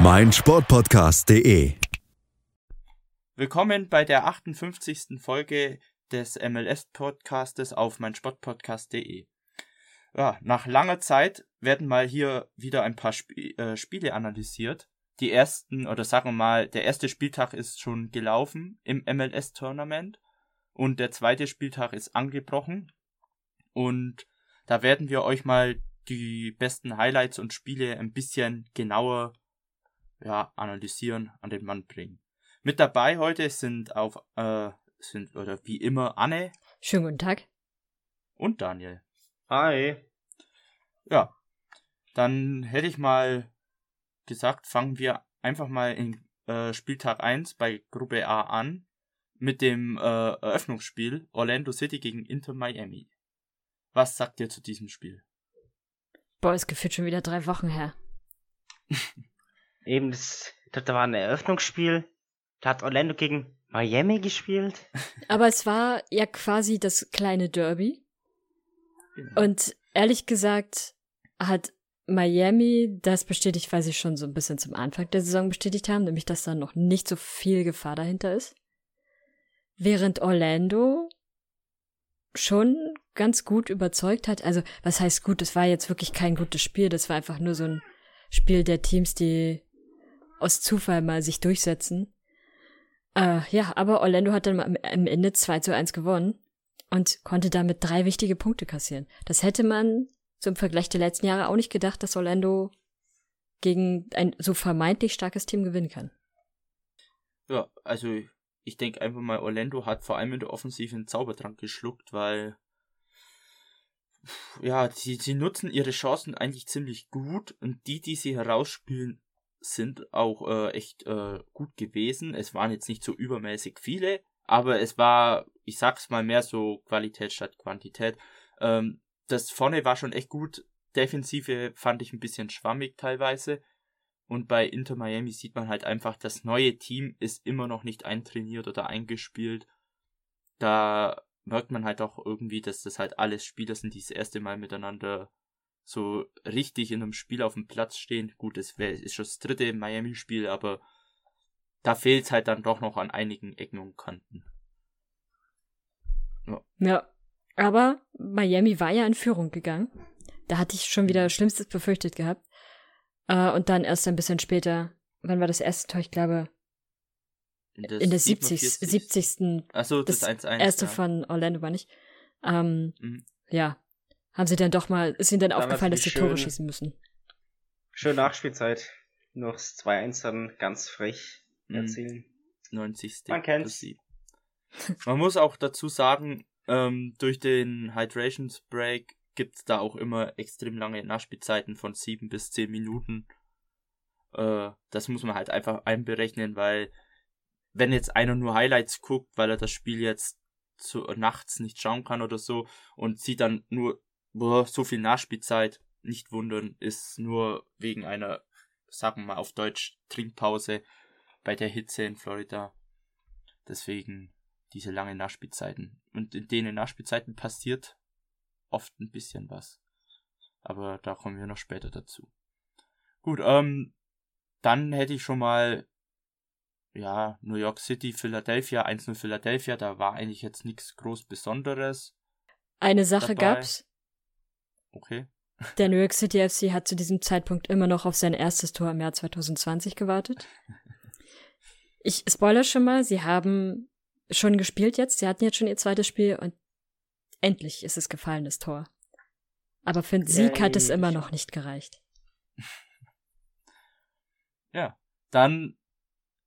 meinsportpodcast.de. Willkommen bei der 58. Folge des MLS-Podcastes auf meinsportpodcast.de. Ja, nach langer Zeit werden mal hier wieder ein paar Sp äh, Spiele analysiert. Die ersten, oder sagen wir mal, der erste Spieltag ist schon gelaufen im MLS-Tournament und der zweite Spieltag ist angebrochen. Und da werden wir euch mal die besten Highlights und Spiele ein bisschen genauer ja, analysieren, an den Mann bringen. Mit dabei heute sind auf äh, sind oder wie immer Anne Schönen guten Tag. und Daniel. Hi. Ja, dann hätte ich mal gesagt, fangen wir einfach mal in äh, Spieltag 1 bei Gruppe A an mit dem äh, Eröffnungsspiel Orlando City gegen Inter Miami. Was sagt ihr zu diesem Spiel? Boah, ist gefühlt schon wieder drei Wochen her. Eben, das, das war ein Eröffnungsspiel. Da hat Orlando gegen Miami gespielt. Aber es war ja quasi das kleine Derby. Genau. Und ehrlich gesagt hat Miami das bestätigt, weil sie schon so ein bisschen zum Anfang der Saison bestätigt haben, nämlich dass da noch nicht so viel Gefahr dahinter ist. Während Orlando schon ganz gut überzeugt hat. Also, was heißt gut? Es war jetzt wirklich kein gutes Spiel. Das war einfach nur so ein Spiel der Teams, die aus Zufall mal sich durchsetzen. Äh, ja, aber Orlando hat dann am Ende 2 zu 1 gewonnen und konnte damit drei wichtige Punkte kassieren. Das hätte man im Vergleich der letzten Jahre auch nicht gedacht, dass Orlando gegen ein so vermeintlich starkes Team gewinnen kann. Ja, also ich denke einfach mal, Orlando hat vor allem in der Offensive einen Zaubertrank geschluckt, weil ja, sie, sie nutzen ihre Chancen eigentlich ziemlich gut und die, die sie herausspielen, sind auch äh, echt äh, gut gewesen. Es waren jetzt nicht so übermäßig viele, aber es war, ich sag's mal, mehr so Qualität statt Quantität. Ähm, das vorne war schon echt gut. Defensive fand ich ein bisschen schwammig teilweise. Und bei Inter Miami sieht man halt einfach, das neue Team ist immer noch nicht eintrainiert oder eingespielt. Da merkt man halt auch irgendwie, dass das halt alles Spieler sind, die das erste Mal miteinander so richtig in einem Spiel auf dem Platz stehen. Gut, es ist schon das dritte Miami-Spiel, aber da fehlt es halt dann doch noch an einigen Ecken und Kanten. Ja, aber Miami war ja in Führung gegangen. Da hatte ich schon wieder Schlimmstes befürchtet gehabt. Äh, und dann erst ein bisschen später, wann war das erste Tor? Ich glaube, Das in der 70. 47. 70. Achso, das, das 1-1. erste ja. von Orlando war nicht. Ähm, Mhm. ja. Haben sie dann doch mal, ist ihnen dann aufgefallen, dass sie natürlich Tore schön. schießen müssen. Schöne Nachspielzeit. Noch das 2-1 dann ganz frech Mhm. erzielen. 90. Man kennt's. Man muss auch dazu sagen, ähm, durch den Hydrations Break gibt's da auch immer extrem lange Nachspielzeiten von sieben bis zehn Minuten. Äh, das muss man halt einfach einberechnen, weil wenn jetzt einer nur Highlights guckt, weil er das Spiel jetzt zu, nachts nicht schauen kann oder so und sieht dann nur boah, so viel Nachspielzeit, nicht wundern, ist nur wegen einer, sagen wir mal auf Deutsch, Trinkpause bei der Hitze in Florida. Deswegen diese langen Nachspielzeiten. Und in denen Nachspielzeiten passiert oft ein bisschen was. Aber da kommen wir noch später dazu. Gut, ähm, dann hätte ich schon mal, ja, New York City, Philadelphia, 1-0 Philadelphia, da war eigentlich jetzt nichts groß Besonderes. Eine Sache Dabei. gab's. Okay. Der New York City FC hat zu diesem Zeitpunkt immer noch auf sein erstes Tor im Jahr 2020 gewartet. Ich spoiler schon mal, sie haben schon gespielt jetzt, sie hatten jetzt schon ihr zweites Spiel und endlich ist es gefallen, das Tor. Aber für den Sieg hat es immer noch nicht gereicht. Ja, dann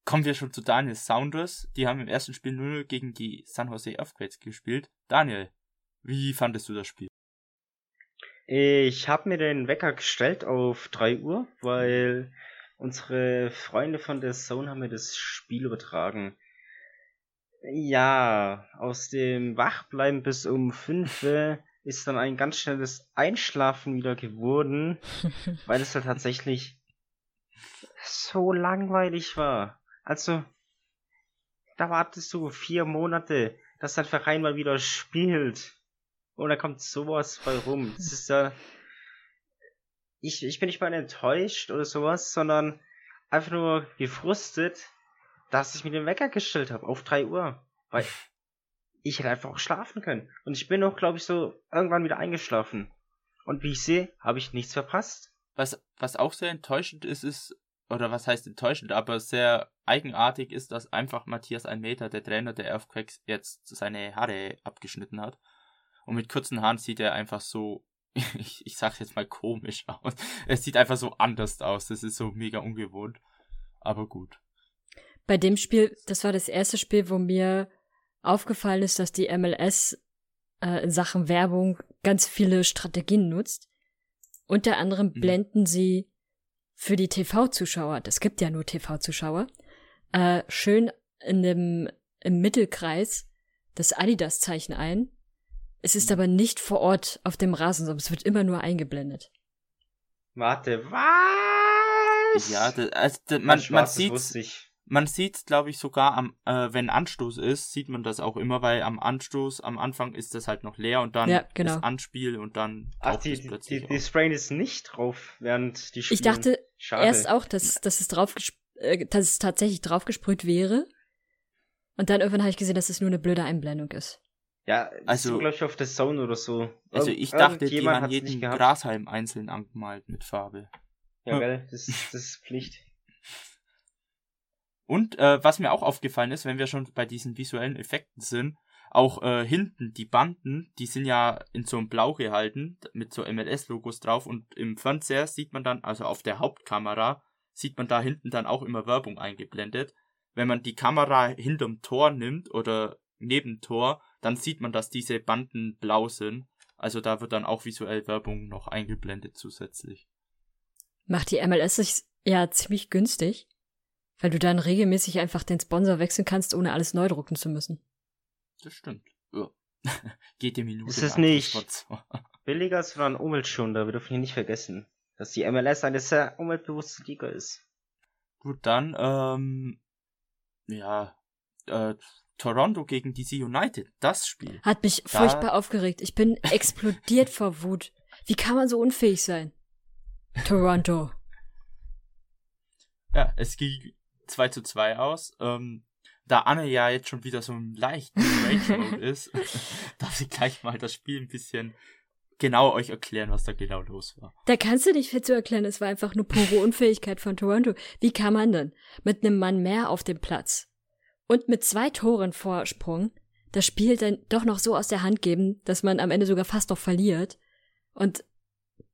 kommen wir schon zu Daniel Sounders. Die haben im ersten Spiel 0 gegen die San Jose Earthquakes gespielt. Daniel, wie fandest du das Spiel? Ich habe mir den Wecker gestellt auf 3 Uhr, weil unsere Freunde von der Zone haben mir das Spiel übertragen. Ja, aus dem Wachbleiben bis um 5 ist dann ein ganz schnelles Einschlafen wieder geworden, weil es halt tatsächlich so langweilig war. Also, da wartest du vier Monate, dass dein Verein mal wieder spielt. Und da kommt sowas bei rum. Das ist ja. Ich, ich bin nicht mal enttäuscht oder sowas, sondern einfach nur gefrustet, dass ich mir den Wecker gestellt habe auf 3 Uhr. Weil ich hätte einfach auch schlafen können. Und ich bin auch, glaube ich, so irgendwann wieder eingeschlafen. Und wie ich sehe, habe ich nichts verpasst. Was, was auch sehr enttäuschend ist, ist, oder was heißt enttäuschend, aber sehr eigenartig ist, dass einfach Matthias Almeida, der Trainer der Earthquakes, jetzt seine Haare abgeschnitten hat. Und mit kurzen Haaren sieht er einfach so, ich, ich sag's jetzt mal komisch aus. Es sieht einfach so anders aus. Das ist so mega ungewohnt. Aber gut. Bei dem Spiel, das war das erste Spiel, wo mir aufgefallen ist, dass die MLS äh, in Sachen Werbung ganz viele Strategien nutzt. Unter anderem mhm. blenden sie für die TV-Zuschauer, das gibt ja nur TV-Zuschauer, äh, schön in dem, im Mittelkreis das Adidas-Zeichen ein. Es ist aber nicht vor Ort auf dem Rasen, sondern es wird immer nur eingeblendet. Warte, was? Ja, das, also, das, man, man sieht man sieht, glaube ich, sogar am, äh, wenn Anstoß ist, sieht man das auch immer, weil am Anstoß, am Anfang ist das halt noch leer und dann ja, genau. ist Anspiel und dann. Ach, die, die, die, Sprain ist nicht drauf, während die Spielen. Ich dachte Schade. erst auch, dass, dass, es drauf äh, dass es tatsächlich draufgesprüht wäre. Und dann irgendwann habe ich gesehen, dass es nur eine blöde Einblendung ist. Ja, also, glaube ich, auf der Zone oder so. Also ich dachte, die haben jeden Grashalm einzeln angemalt mit Farbe. Ja, gell, das, das ist Pflicht. Und äh, was mir auch aufgefallen ist, wenn wir schon bei diesen visuellen Effekten sind, auch äh, hinten die Banden, die sind ja in so einem Blau gehalten, mit so MLS-Logos drauf und im Fernseher sieht man dann, also auf der Hauptkamera, sieht man da hinten dann auch immer Werbung eingeblendet. Wenn man die Kamera hinterm Tor nimmt oder neben Tor, dann sieht man, dass diese Banden blau sind. Also da wird dann auch visuell Werbung noch eingeblendet zusätzlich. Macht die MLS sich ja ziemlich günstig. Weil du dann regelmäßig einfach den Sponsor wechseln kannst, ohne alles neu drucken zu müssen. Das stimmt. Ja. Geht die Minute. Ist es nicht billiger, sondern umweltschonender. Wir dürfen hier nicht vergessen, dass die MLS eine sehr umweltbewusste Liga ist. Gut, dann, ähm, ja, äh, Toronto gegen DC United, das Spiel. Hat mich da... furchtbar aufgeregt. Ich bin explodiert vor Wut. Wie kann man so unfähig sein? Toronto. Ja, es ging 2 zu 2 aus. Ähm, da Anne ja jetzt schon wieder so ein leichten Rage-Mode ist, darf ich gleich mal das Spiel ein bisschen genau euch erklären, was da genau los war. Da kannst du nicht viel zu erklären, es war einfach nur pure Unfähigkeit von Toronto. Wie kann man denn mit einem Mann mehr auf dem Platz und mit zwei Toren Vorsprung das Spiel dann doch noch so aus der Hand geben, dass man am Ende sogar fast noch verliert und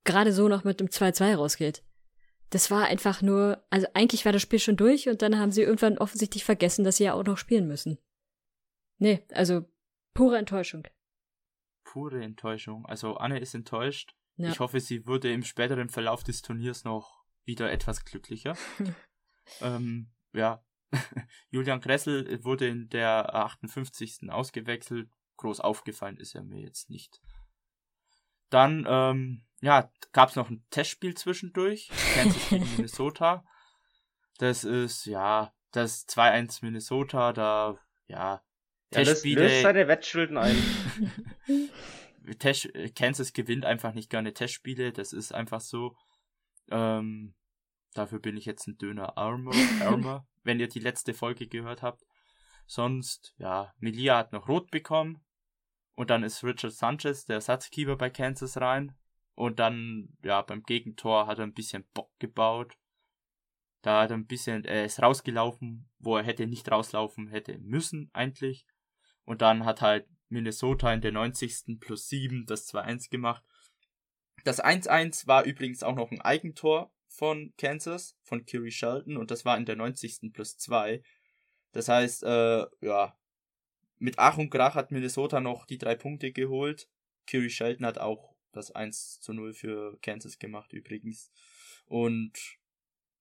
gerade so noch mit dem 2-2 rausgeht? das war einfach nur, also eigentlich war das Spiel schon durch und dann haben sie irgendwann offensichtlich vergessen, dass sie ja auch noch spielen müssen. Nee, also pure Enttäuschung. Pure Enttäuschung. Also Anne ist enttäuscht. Ja. Ich hoffe, sie wurde im späteren Verlauf des Turniers noch wieder etwas glücklicher. ähm, ja. Julian Kressel wurde in der 58. ausgewechselt. Groß aufgefallen ist er mir jetzt nicht. Dann, ähm, ja, gab es noch ein Testspiel zwischendurch. Kansas gegen Minnesota. Das ist, ja, das 2-1 Minnesota, da, ja, ja Testspiele. Löst seine Wettschulden ein. Test, Kansas gewinnt einfach nicht gerne Testspiele, das ist einfach so. Ähm, dafür bin ich jetzt ein Döner Armer, Armer wenn ihr die letzte Folge gehört habt. Sonst, ja, Melia hat noch rot bekommen. Und dann ist Richard Sanchez, der Ersatzkeeper bei Kansas, rein. Und dann, ja, beim Gegentor hat er ein bisschen Bock gebaut. Da hat er ein bisschen, er ist rausgelaufen, wo er hätte nicht rauslaufen hätte müssen, eigentlich. Und dann hat halt Minnesota in der 90. plus 7 das 2-1 gemacht. Das 1-1 war übrigens auch noch ein Eigentor von Kansas, von Kerry Shelton, und das war in der 90. plus 2. Das heißt, äh, ja, mit Ach und Krach hat Minnesota noch die drei Punkte geholt. Kerry Shelton hat auch das 1 zu 0 für Kansas gemacht übrigens. Und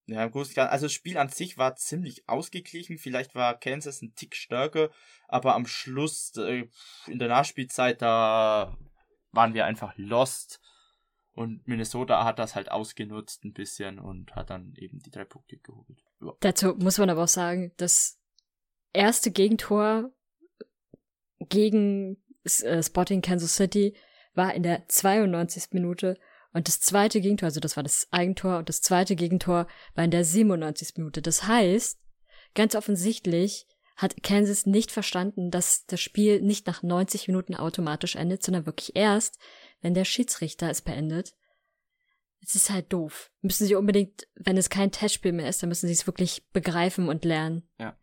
Ja, gut, also das Spiel an sich war ziemlich ausgeglichen. Vielleicht war Kansas ein Tick stärker, aber am Schluss, äh, in der Nachspielzeit, da waren wir einfach lost. Und Minnesota hat das halt ausgenutzt ein bisschen und hat dann eben die drei Punkte geholt. Ja. Dazu muss man aber auch sagen, das erste Gegentor gegen äh, Sporting Kansas City war in der 92. Minute und das zweite Gegentor, also das war das Eigentor und das zweite Gegentor war in der 97. Minute. Das heißt, ganz offensichtlich hat Kansas nicht verstanden, dass das Spiel nicht nach 90 Minuten automatisch endet, sondern wirklich erst, wenn der Schiedsrichter es beendet. Es ist halt doof. Müssen sie unbedingt, wenn es kein Testspiel mehr ist, dann müssen sie es wirklich begreifen und lernen. Ja.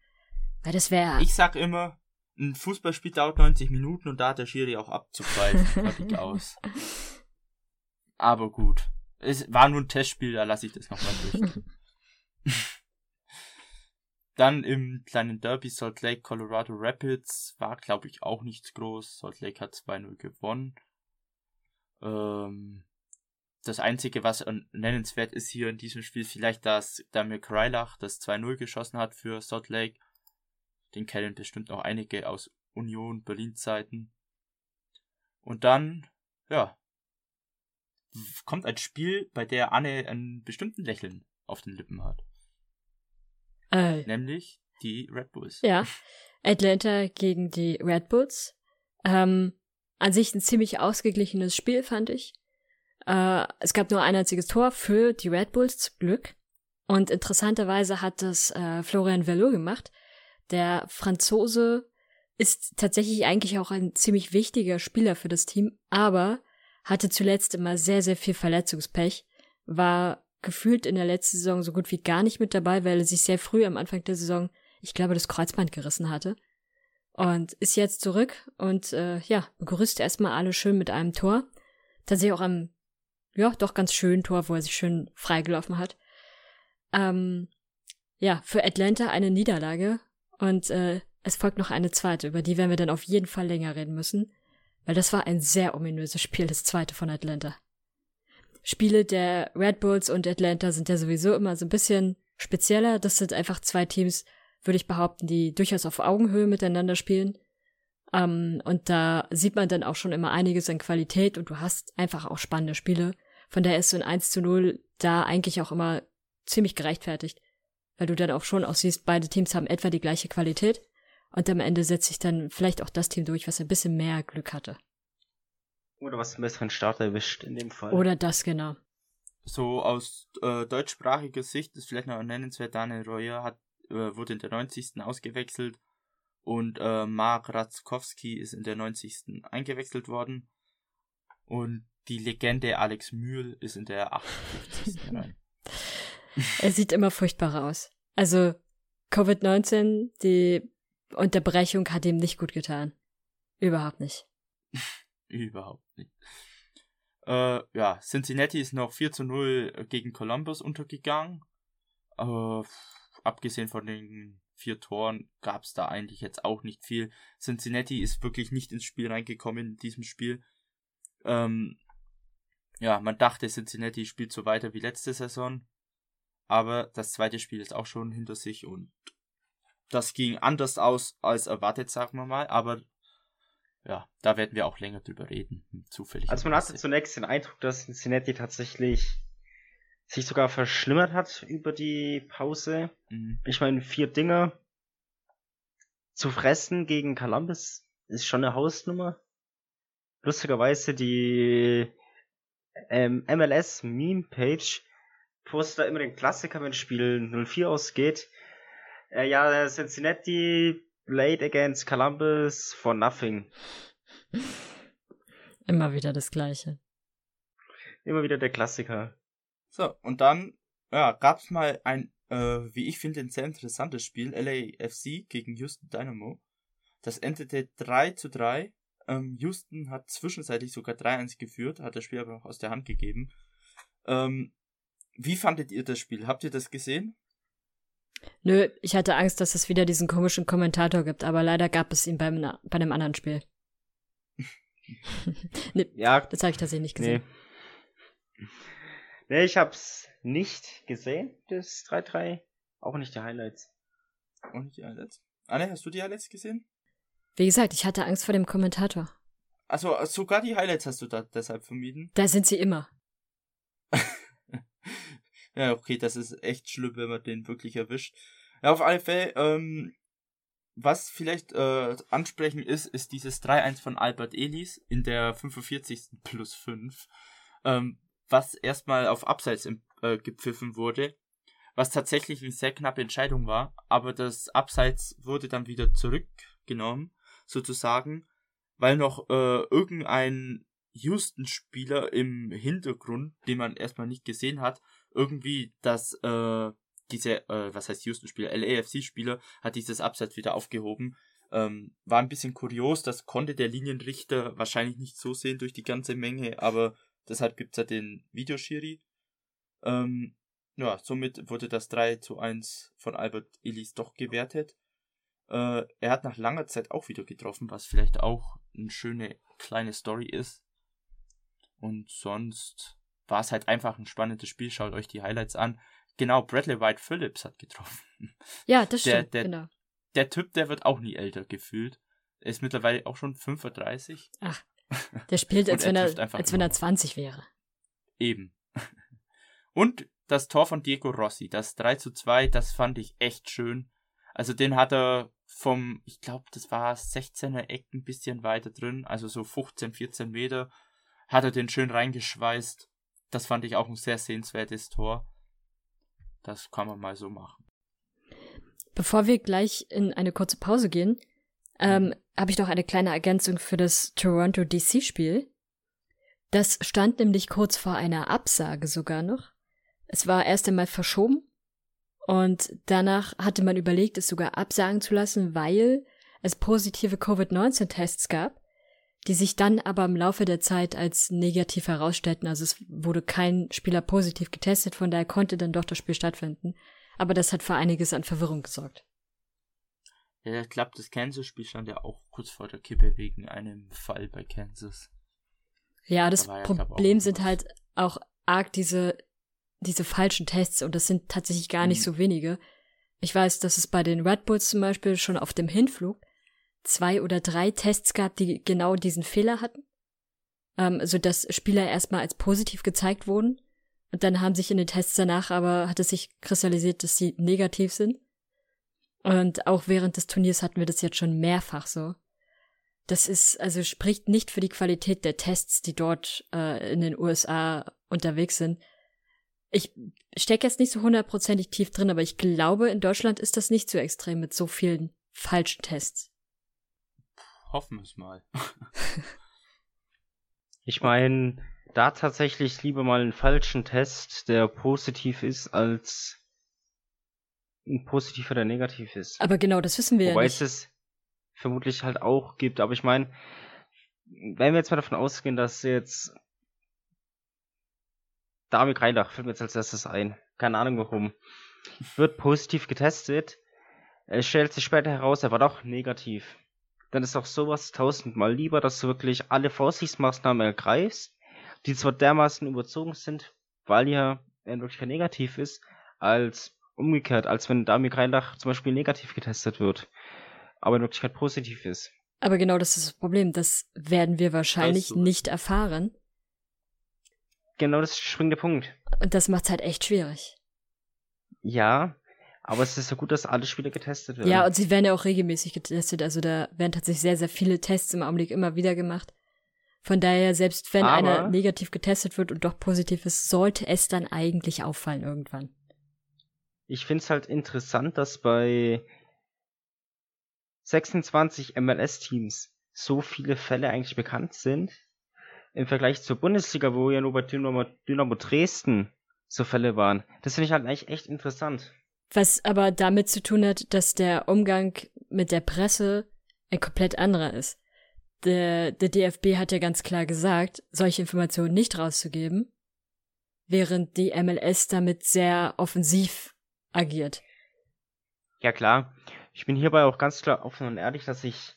Weil das wäre. Ich sag immer, ein Fußballspiel dauert 90 Minuten und da hat der Schiri auch abzugreifen. Fertig aus. Aber gut. Es war nur ein Testspiel, da lasse ich das nochmal durch. Dann im kleinen Derby Salt Lake Colorado Rapids war, glaube ich, auch nichts groß. Salt Lake hat 2-0 gewonnen. Ähm, das Einzige, was nennenswert ist hier in diesem Spiel, vielleicht, dass Damir Kreilach das 2-0 geschossen hat für Salt Lake. Den kennen bestimmt auch einige aus Union Berlin Zeiten. Und dann, ja, kommt ein Spiel, bei der Anne einen bestimmten Lächeln auf den Lippen hat. Äh, Nämlich die Red Bulls. Ja. Atlanta gegen die Red Bulls. Ähm, an sich ein ziemlich ausgeglichenes Spiel, fand ich. Äh, es gab nur ein einziges Tor für die Red Bulls, zum Glück. Und interessanterweise hat das äh, Florian Velo gemacht. Der Franzose ist tatsächlich eigentlich auch ein ziemlich wichtiger Spieler für das Team, aber hatte zuletzt immer sehr, sehr viel Verletzungspech, war gefühlt in der letzten Saison so gut wie gar nicht mit dabei, weil er sich sehr früh am Anfang der Saison, ich glaube, das Kreuzband gerissen hatte. Und ist jetzt zurück und äh, ja, begrüßt erstmal alle schön mit einem Tor. Tatsächlich auch am, ja, doch ganz schönen Tor, wo er sich schön freigelaufen hat. Ähm, ja, für Atlanta eine Niederlage und äh, es folgt noch eine zweite, über die werden wir dann auf jeden Fall länger reden müssen. Weil das war ein sehr ominöses Spiel, das zweite von Atlanta. Spiele der Red Bulls und Atlanta sind ja sowieso immer so ein bisschen spezieller. Das sind einfach zwei Teams, würde ich behaupten, die durchaus auf Augenhöhe miteinander spielen. Ähm, und da sieht man dann auch schon immer einiges an Qualität und du hast einfach auch spannende Spiele. Von daher ist so ein 1 zu 0 da eigentlich auch immer ziemlich gerechtfertigt. Weil du dann auch schon auch siehst, beide Teams haben etwa die gleiche Qualität. Und am Ende setzt sich dann vielleicht auch das Team durch, was ein bisschen mehr Glück hatte. Oder was einen besseren Start erwischt in dem Fall. Oder das, genau. So aus äh, deutschsprachiger Sicht ist vielleicht noch nennenswert, Daniel Reuer hat, äh, wurde in der 90. ausgewechselt und äh, Mark Ratzkowski ist in der 90. eingewechselt worden. Und die Legende Alex Mühl ist in der 58. rein. er sieht immer furchtbar aus. Also Covid-19, die Unterbrechung hat ihm nicht gut getan. Überhaupt nicht. Überhaupt nicht. Äh, ja, Cincinnati ist noch 4 zu 0 gegen Columbus untergegangen. Äh, abgesehen von den vier Toren gab es da eigentlich jetzt auch nicht viel. Cincinnati ist wirklich nicht ins Spiel reingekommen in diesem Spiel. Ähm, ja, man dachte, Cincinnati spielt so weiter wie letzte Saison. Aber das zweite Spiel ist auch schon hinter sich und das ging anders aus als erwartet, sagen wir mal, aber ja, da werden wir auch länger drüber reden, zufällig. Also man hatte zunächst den Eindruck, dass Cincinnati tatsächlich sich sogar verschlimmert hat über die Pause. Mhm. Ich meine, vier Dinger zu fressen gegen Columbus ist schon eine Hausnummer. Lustigerweise die ähm, MLS Meme Page postet da immer den Klassiker, wenn Spiel 04 ausgeht. Äh, ja, Cincinnati played against Columbus for nothing. Immer wieder das Gleiche. Immer wieder der Klassiker. So, und dann ja, gab's mal ein, äh, wie ich finde, ein sehr interessantes Spiel, LAFC gegen Houston Dynamo. Das endete 3 zu 3. Ähm, Houston hat zwischenzeitlich sogar 3-1 geführt, hat das Spiel aber noch aus der Hand gegeben. Ähm, wie fandet ihr das Spiel? Habt ihr das gesehen? Nö, ich hatte Angst, dass es wieder diesen komischen Kommentator gibt, aber leider gab es ihn beim, bei einem anderen Spiel. nee, ja, das habe ich tatsächlich nicht gesehen. Nee. Nee, ich hab's nicht gesehen, das 3-3. Auch nicht die Highlights. Auch nicht die Highlights. Anne, hast du die Highlights gesehen? Wie gesagt, ich hatte Angst vor dem Kommentator. Also sogar die Highlights hast du da deshalb vermieden? Da sind sie immer. ja, okay, das ist echt schlimm, wenn man den wirklich erwischt. Ja, auf alle Fälle, ähm, was vielleicht äh, ansprechen ist, ist dieses 3-1 von Albert Elis in der 45. plus 5, ähm, was erstmal auf Abseits äh, gepfiffen wurde, was tatsächlich eine sehr knappe Entscheidung war, aber das Abseits wurde dann wieder zurückgenommen, sozusagen, weil noch äh, irgendein Houston-Spieler im Hintergrund, den man erstmal nicht gesehen hat, irgendwie das, äh, diese, äh, was heißt Houston-Spieler, LAFC-Spieler, hat dieses Abseits wieder aufgehoben. Ähm, war ein bisschen kurios, das konnte der Linienrichter wahrscheinlich nicht so sehen durch die ganze Menge, aber deshalb gibt's ja den Videoschiri. Ähm, ja, somit wurde das 3 zu 1 von Albert Ellis doch gewertet. Äh, er hat nach langer Zeit auch wieder getroffen, was vielleicht auch eine schöne kleine Story ist. Und sonst war es halt einfach ein spannendes Spiel. Schaut euch die Highlights an. Genau, Bradley White Phillips hat getroffen. Ja, das der, stimmt, der, genau. Der Typ, der wird auch nie älter gefühlt. Er ist mittlerweile auch schon 35. Ach, der spielt, als, wenn, er er, als wenn er immer. 20 wäre. Eben. Und das Tor von Diego Rossi, das 3 zu 2, das fand ich echt schön. Also den hat er vom, ich glaube, das war 16er Eck ein bisschen weiter drin, also so 15, 14 Meter, hat er den schön reingeschweißt. Das fand ich auch ein sehr sehenswertes Tor. Das kann man mal so machen. Bevor wir gleich in eine kurze Pause gehen, ähm, habe ich noch eine kleine Ergänzung für das Toronto DC-Spiel. Das stand nämlich kurz vor einer Absage sogar noch. Es war erst einmal verschoben und danach hatte man überlegt, es sogar absagen zu lassen, weil es positive Covid-19-Tests gab, die sich dann aber im Laufe der Zeit als negativ herausstellten. Also es wurde kein Spieler positiv getestet, von daher konnte dann doch das Spiel stattfinden. Aber das hat für einiges an Verwirrung gesorgt. Ja, ich glaube, das Kansas-Spiel stand ja auch kurz vor der Kippe wegen einem Fall bei Kansas. Ja, das Da ja, glaub, Problem sind halt auch arg diese, diese falschen Tests und das sind tatsächlich gar nicht Mhm. so wenige. Ich weiß, dass es bei den Red Bulls zum Beispiel schon auf dem Hinflug zwei oder drei Tests gab, die genau diesen Fehler hatten. Ähm, sodass Spieler erstmal als positiv gezeigt wurden. Und dann haben sich in den Tests danach aber, hat es sich kristallisiert, dass sie negativ sind. Und auch während des Turniers hatten wir das jetzt schon mehrfach so. Das ist, also spricht nicht für die Qualität der Tests, die dort äh, in den USA unterwegs sind. Ich stecke jetzt nicht so hundertprozentig tief drin, aber ich glaube, in Deutschland ist das nicht so extrem mit so vielen falschen Tests. Hoffen wir es mal. Ich meine, da tatsächlich lieber mal einen falschen Test, der positiv ist, als ein positiver, der negativ ist. Aber genau, das wissen wir Wobei ja es nicht. es vermutlich halt auch gibt. Aber ich meine, wenn wir jetzt mal davon ausgehen, dass jetzt David Reindach fällt mir jetzt als erstes ein. Keine Ahnung warum. Wird positiv getestet. Es stellt sich später heraus, er war doch negativ. Dann ist auch sowas tausendmal lieber, dass du wirklich alle Vorsichtsmaßnahmen ergreifst, die zwar dermaßen überzogen sind, weil ja er in Wirklichkeit negativ ist, als umgekehrt, als wenn Damir Reindach zum Beispiel negativ getestet wird, aber in Wirklichkeit positiv ist. Aber genau das ist das Problem. Das werden wir wahrscheinlich es? nicht erfahren. Genau das ist der springende Punkt. Und das macht's halt echt schwierig. Ja, aber es ist ja gut, dass alle Spieler getestet werden. Ja, und sie werden ja auch regelmäßig getestet. Also da werden tatsächlich sehr, sehr viele Tests im Augenblick immer wieder gemacht. Von daher, selbst wenn Aber- einer negativ getestet wird und doch positiv ist, sollte es dann eigentlich auffallen irgendwann. Ich find's halt interessant, dass bei 26 MLS-Teams so viele Fälle eigentlich bekannt sind. Im Vergleich zur Bundesliga, wo ja nur bei Dynamo, Dynamo Dresden so Fälle waren. Das finde ich halt eigentlich echt interessant. Was aber damit zu tun hat, dass der Umgang mit der Presse ein komplett anderer ist. Der, der DFB hat ja ganz klar gesagt, solche Informationen nicht rauszugeben, während die MLS damit sehr offensiv agiert. Ja klar, ich bin hierbei auch ganz klar offen und ehrlich, dass ich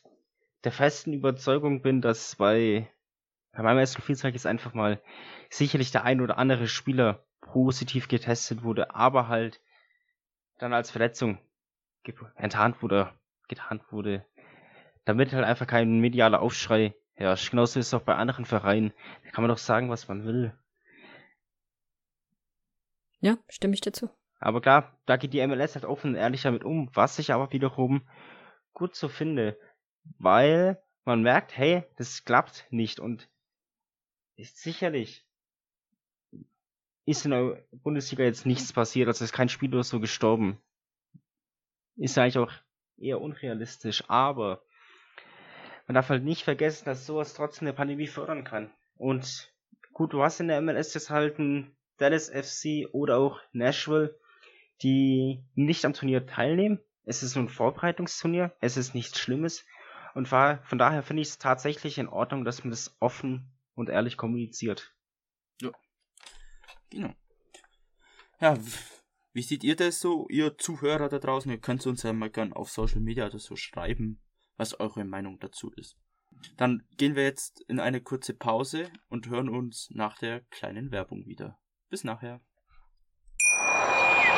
der festen Überzeugung bin, dass bei, bei meinem ersten Spielzeug ist einfach mal sicherlich der ein oder andere Spieler positiv getestet wurde, aber halt dann als Verletzung enttarnt wurde, getarnt wurde, damit halt einfach kein medialer Aufschrei herrscht. Genauso ist es auch bei anderen Vereinen. Da kann man doch sagen, was man will. Ja, stimme ich dazu. Aber klar, da geht die MLS halt offen und ehrlich damit um, was ich aber wiederum gut so finde, weil man merkt, hey, das klappt nicht und ist sicherlich ist in der Bundesliga jetzt nichts passiert, also ist kein Spiel oder so gestorben. Ist eigentlich auch eher unrealistisch, aber man darf halt nicht vergessen, dass sowas trotzdem eine Pandemie fördern kann. Und gut, du hast in der MLS jetzt halt ein Dallas FC oder auch Nashville, die nicht am Turnier teilnehmen. Es ist nur ein Vorbereitungsturnier, es ist nichts Schlimmes. Und von daher finde ich es tatsächlich in Ordnung, dass man das offen und ehrlich kommuniziert. Ja. Genau. Ja, wie seht ihr das so, ihr Zuhörer da draußen? Ihr könnt uns ja mal gerne auf Social Media oder so schreiben, was eure Meinung dazu ist. Dann gehen wir jetzt in eine kurze Pause und hören uns nach der kleinen Werbung wieder. Bis nachher.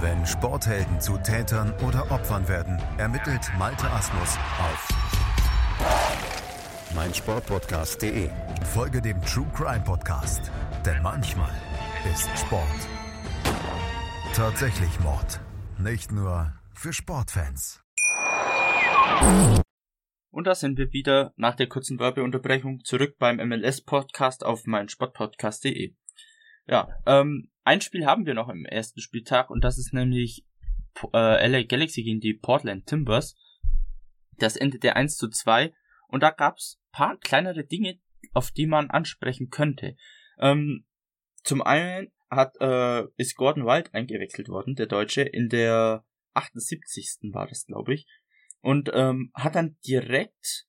Wenn Sporthelden zu Tätern oder Opfern werden, ermittelt Malte Asmus auf meinsportpodcast.de. Folge dem True Crime Podcast, denn manchmal ist Sport tatsächlich Mord. Nicht nur für Sportfans. Und da sind wir wieder nach der kurzen Werbeunterbrechung zurück beim MLS-Podcast auf meinsportpodcast.de. Ja, ähm, ein Spiel haben wir noch im ersten Spieltag und das ist nämlich äh, LA Galaxy gegen die Portland Timbers. Das endete 1 zu 2 und da gab's paar kleinere Dinge, auf die man ansprechen könnte. Ähm, zum einen hat äh, ist Gordon Wild eingewechselt worden, der Deutsche, in der 78. war das, glaube ich. Und ähm, hat dann direkt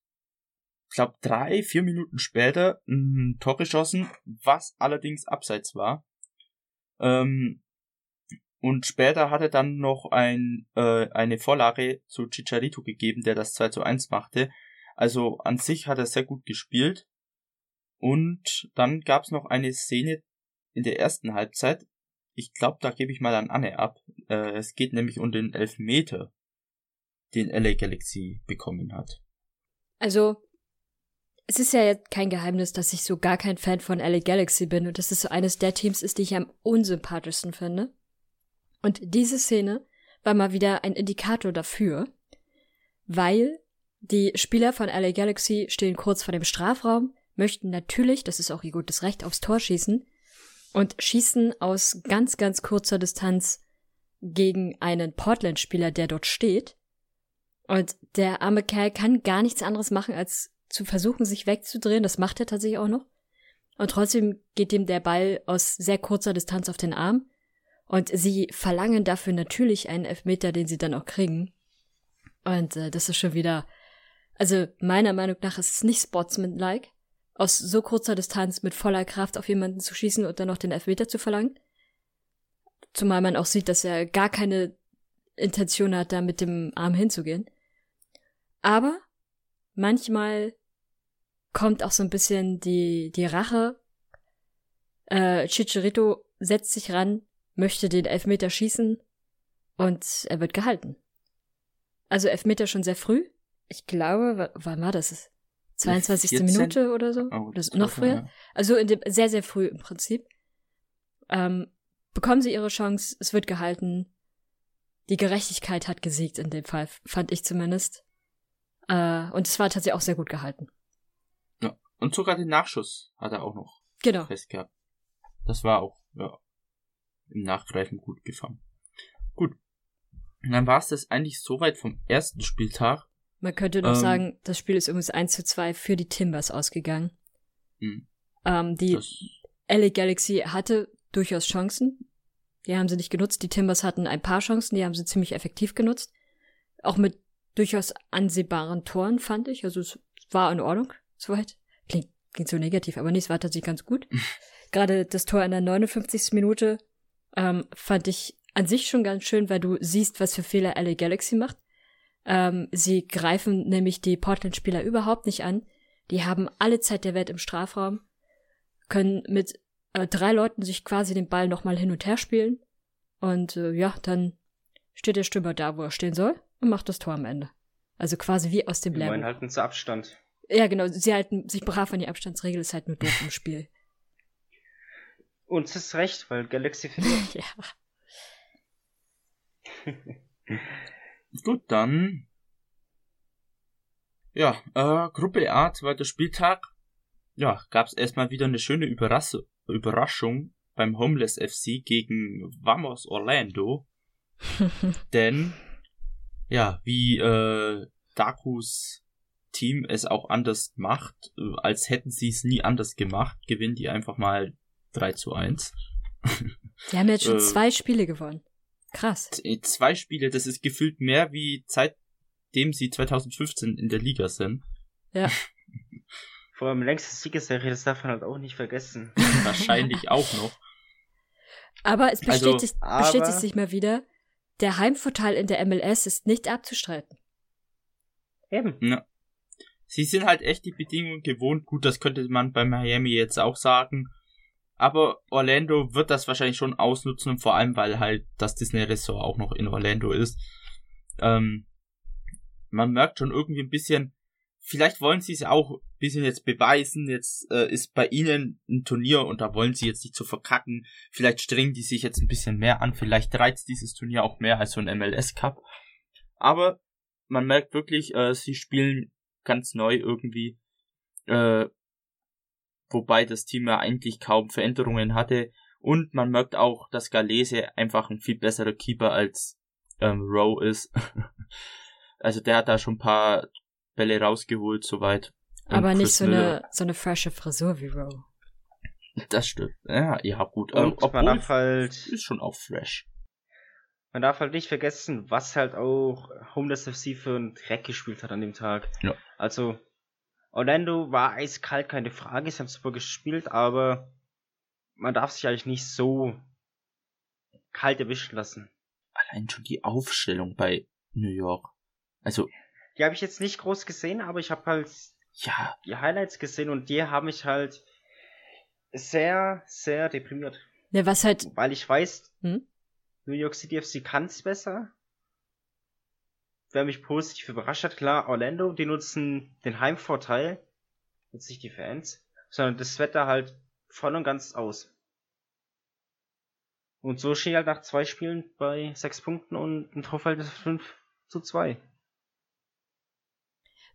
glaube drei, vier Minuten später ein Tor geschossen, was allerdings abseits war. Ähm, und später hat er dann noch ein, äh, eine Vorlage zu Chicharito gegeben, der das 2 zu 1 machte. Also an sich hat er sehr gut gespielt. Und dann gab es noch eine Szene in der ersten Halbzeit. Ich glaube, da gebe ich mal an Anne ab. Äh, es geht nämlich um den Elfmeter, den LA Galaxy bekommen hat. Also, es ist ja jetzt kein Geheimnis, dass ich so gar kein Fan von LA Galaxy bin und dass es so eines der Teams ist, die ich am unsympathischsten finde. Und diese Szene war mal wieder ein Indikator dafür, weil die Spieler von LA Galaxy stehen kurz vor dem Strafraum, möchten natürlich, das ist auch ihr gutes Recht, aufs Tor schießen und schießen aus ganz, ganz kurzer Distanz gegen einen Portland-Spieler, der dort steht. Und der arme Kerl kann gar nichts anderes machen, als zu versuchen, sich wegzudrehen. Das macht er tatsächlich auch noch. Und trotzdem geht ihm der Ball aus sehr kurzer Distanz auf den Arm. Und sie verlangen dafür natürlich einen Elfmeter, den sie dann auch kriegen. Und äh, das ist schon wieder, also meiner Meinung nach ist es nicht sportsmanlike, aus so kurzer Distanz mit voller Kraft auf jemanden zu schießen und dann noch den Elfmeter zu verlangen. Zumal man auch sieht, dass er gar keine Intention hat, da mit dem Arm hinzugehen. Aber manchmal kommt auch so ein bisschen die, die Rache. Äh, Chicharito setzt sich ran, möchte den Elfmeter schießen und er wird gehalten. Also Elfmeter schon sehr früh. Ich glaube, wann war das? 22. 14? Minute oder so? Oh, oder noch früher? Ja. Also in dem, sehr, sehr früh im Prinzip. Ähm, bekommen sie ihre Chance, es wird gehalten. Die Gerechtigkeit hat gesiegt in dem Fall, fand ich zumindest. Äh, und es war tatsächlich auch sehr gut gehalten. Ja, und sogar den Nachschuss hat er auch noch genau. fest gehabt. Das war auch, ja, im Nachgreifen gut gefangen. Gut. Und dann war es das eigentlich soweit vom ersten Spieltag. Man könnte noch ähm, sagen, das Spiel ist übrigens 1 zu 2 für die Timbers ausgegangen. Hm. Ähm, die LA Galaxy hatte durchaus Chancen. Die haben sie nicht genutzt. Die Timbers hatten ein paar Chancen, die haben sie ziemlich effektiv genutzt. Auch mit durchaus ansehbaren Toren, fand ich. Also es war in Ordnung, soweit. Klingt, klingt so negativ, aber nee, es war tatsächlich ganz gut. Gerade das Tor in der 59. Minute ähm, fand ich an sich schon ganz schön, weil du siehst, was für Fehler LA Galaxy macht. Ähm, sie greifen nämlich die Portland-Spieler überhaupt nicht an. Die haben alle Zeit der Welt im Strafraum, können mit äh, drei Leuten sich quasi den Ball nochmal hin und her spielen. Und äh, ja, dann steht der Stürmer da, wo er stehen soll und macht das Tor am Ende. Also quasi wie aus dem Wir Lärm. wollen halten zu Abstand. Ja, genau. Sie halten sich brav an die Abstandsregel, ist halt nur doof im Spiel. Uns ist recht, weil Galaxy verliert. ja. Gut, dann. Ja, äh, Gruppe A, zweiter Spieltag. Ja, gab's erstmal wieder eine schöne Überras Überraschung beim Homeless FC gegen Vamos Orlando. Denn, ja, wie äh, Dakus Team es auch anders macht, äh, als hätten sie es nie anders gemacht, gewinnen die einfach mal 3 zu 1. Die haben jetzt schon Äh. zwei Spiele gewonnen. Krass. Z- Zwei Spiele, das ist gefühlt mehr wie seitdem sie 2015 in der Liga sind. Ja. Vor allem längste Siegesserie, das darf man halt auch nicht vergessen. Wahrscheinlich auch noch. Aber es Also, bestätigt, aber- bestätigt sich mal wieder, der Heimvorteil in der MLS ist nicht abzustreiten. Eben. Ja. Sie sind halt echt die Bedingungen gewohnt. Gut, das könnte man bei Miami jetzt auch sagen. Aber Orlando wird das wahrscheinlich schon ausnutzen, und vor allem, weil halt das Disney Resort auch noch in Orlando ist. Ähm, man merkt schon irgendwie ein bisschen, vielleicht wollen sie es auch ein bisschen jetzt beweisen. Jetzt äh, ist bei ihnen ein Turnier und da wollen sie jetzt nicht so verkacken. Vielleicht strengen die sich jetzt ein bisschen mehr an. Vielleicht reizt dieses Turnier auch mehr als so ein MLS Cup. Aber man merkt wirklich, äh, sie spielen ganz neu irgendwie. Äh, wobei das Team ja eigentlich kaum Veränderungen hatte. Und man merkt auch, dass Galese einfach ein viel besserer Keeper als ähm, Rowe ist. also der hat da schon ein paar Bälle rausgeholt, soweit. Und Aber nicht so Miller- eine, so eine frische Frisur wie Rowe. Das stimmt. Ja, ja gut. Und Ähm, man darf halt, ist schon auch fresh. man darf halt nicht vergessen, was halt auch Homeless FC für einen Dreck gespielt hat an dem Tag. Ja. Also, Orlando war eiskalt, keine Frage, sie haben super gespielt, aber man darf sich eigentlich nicht so kalt erwischen lassen. Allein schon die Aufstellung bei New York. Also, Die habe ich jetzt nicht groß gesehen, aber ich habe halt ja, die Highlights gesehen und die haben mich halt sehr, sehr deprimiert. Ne, was halt, Weil ich weiß, Hm? New York City FC kann's besser. Wer mich positiv überrascht hat, klar, Orlando, die nutzen den Heimvorteil, jetzt nicht die Fans, sondern das Wetter halt voll und ganz aus. Und so steht halt nach zwei Spielen bei sechs Punkten und ein Torverhältnis von 5 zu 2.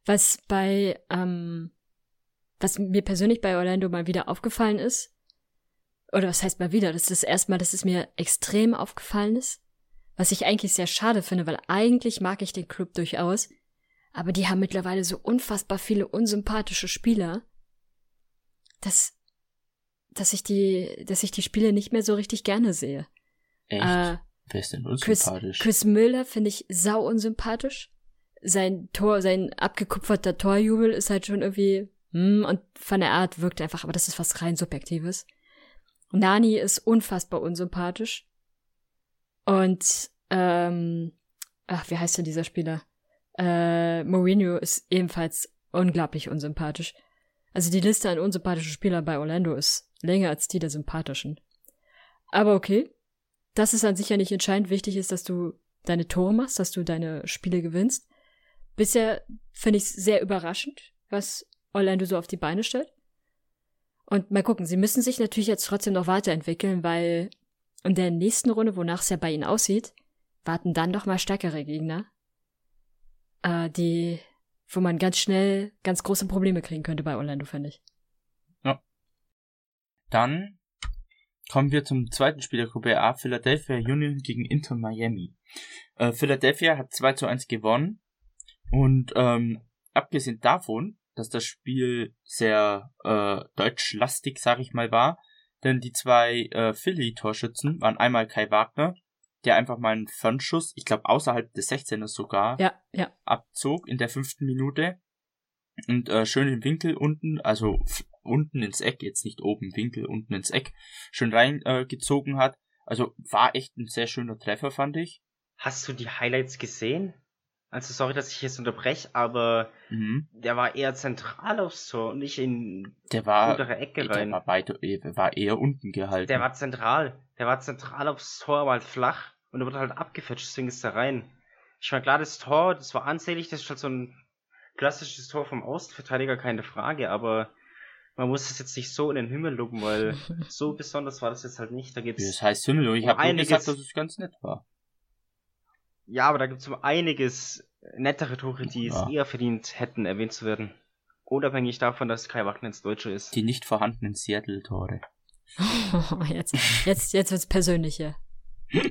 was bei, ähm, was mir persönlich bei Orlando mal wieder aufgefallen ist, oder was heißt mal wieder, das ist das erste Mal, dass es mir extrem aufgefallen ist, was ich eigentlich sehr schade finde, weil eigentlich mag ich den Club durchaus, aber die haben mittlerweile so unfassbar viele unsympathische Spieler, dass, dass ich die, dass ich die Spiele nicht mehr so richtig gerne sehe. echt. Äh, Wer ist denn Chris, unsympathisch? Chris Müller finde ich sau unsympathisch. Sein Tor, sein abgekupferter Torjubel ist halt schon irgendwie, hm, und von der Art wirkt einfach, aber das ist was rein Subjektives. Nani ist unfassbar unsympathisch. Und, ähm, ach, wie heißt denn dieser Spieler? Äh, Mourinho ist ebenfalls unglaublich unsympathisch. Also die Liste an unsympathischen Spielern bei Orlando ist länger als die der sympathischen. Aber okay, das ist an sich ja nicht entscheidend. Wichtig ist, dass du deine Tore machst, dass du deine Spiele gewinnst. Bisher finde ich es sehr überraschend, was Orlando so auf die Beine stellt. Und mal gucken, sie müssen sich natürlich jetzt trotzdem noch weiterentwickeln, weil in der nächsten Runde, wonach es ja bei ihnen aussieht, warten dann doch mal stärkere Gegner, äh, die, wo man ganz schnell ganz große Probleme kriegen könnte bei Orlando, finde ich. Dann kommen wir zum zweiten Spiel der Gruppe A, Philadelphia Union gegen Inter Miami. Äh, Philadelphia hat 2 zu 1 gewonnen und ähm, abgesehen davon, dass das Spiel sehr äh, deutschlastig, sag ich mal, war, denn die zwei äh, Philly-Torschützen waren einmal Kai Wagner der einfach mal einen Fernschuss, ich glaube außerhalb des 16ers sogar, Ja, ja. abzog in der fünften Minute und äh, schön im Winkel unten, also unten ins Eck, jetzt nicht oben Winkel, unten ins Eck, schön reingezogen äh, gezogen hat. Also war echt ein sehr schöner Treffer, fand ich. Hast du die Highlights gesehen? Also sorry, dass ich jetzt unterbreche, aber Mhm. der war eher zentral aufs Tor und nicht in Der war, untere Ecke der rein. war, weiter, äh, war eher unten gehalten. Der war zentral. Der war zentral aufs Tor, aber halt flach. Und er wird halt abgefetscht, deswegen ist er rein. Ich meine, klar, das Tor, das war ansehnlich, das ist halt so ein klassisches Tor vom Außenverteidiger, keine Frage, aber man muss es jetzt nicht so in den Himmel loben, weil so besonders war das jetzt halt nicht. Da Wie gibt's, das heißt Himmel, und ich habe nur gesagt, dass es ganz nett war. Ja, aber da gibt's um einiges nettere Tore, die es Ja. eher verdient hätten, erwähnt zu werden. Unabhängig davon, dass Kai Wagnitz Deutscher ist. Die nicht vorhandenen Seattle-Tore. jetzt, jetzt, jetzt wird's persönlicher.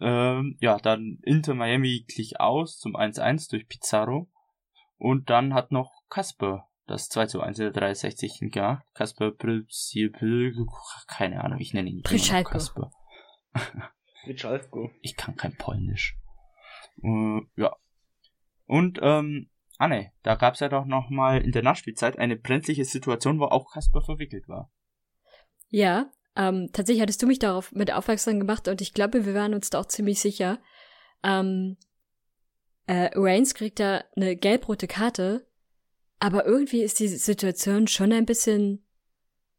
Ähm, ja, dann Inter Miami glich aus zum 1-1 durch Pizarro. Und dann hat noch Kasper das 2 zu 1 in der 63. gemacht. Kasper Prilsipil, keine Ahnung, ich nenne ihn. Kasper. Witschalfko. Ich kann kein Polnisch. Äh, ja. Und, ähm, ah ne, da gab's ja doch noch mal in der Nachspielzeit eine brenzliche Situation, wo auch Kasper verwickelt war. Ja, ähm, tatsächlich hattest du mich darauf mit aufmerksam gemacht und ich glaube, wir waren uns da auch ziemlich sicher. Ähm, äh, Reigns kriegt da eine gelb-rote Karte, aber irgendwie ist die Situation schon ein bisschen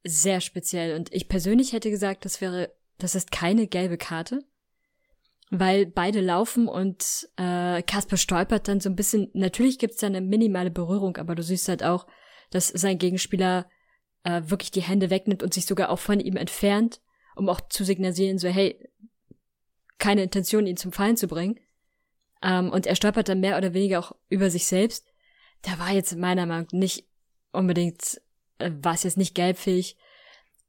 sehr speziell und ich persönlich hätte gesagt, das wäre, das ist keine gelbe Karte, weil beide laufen und äh, Kasper stolpert dann so ein bisschen. Natürlich gibt's da eine minimale Berührung, aber du siehst halt auch, dass sein Gegenspieler äh, wirklich die Hände wegnimmt und sich sogar auch von ihm entfernt, um auch zu signalisieren, so hey, keine Intention, ihn zum Fallen zu bringen. Ähm, und er stolpert dann mehr oder weniger auch über sich selbst. Da war jetzt meiner Meinung nach nicht unbedingt, äh, war es jetzt nicht gelbfähig.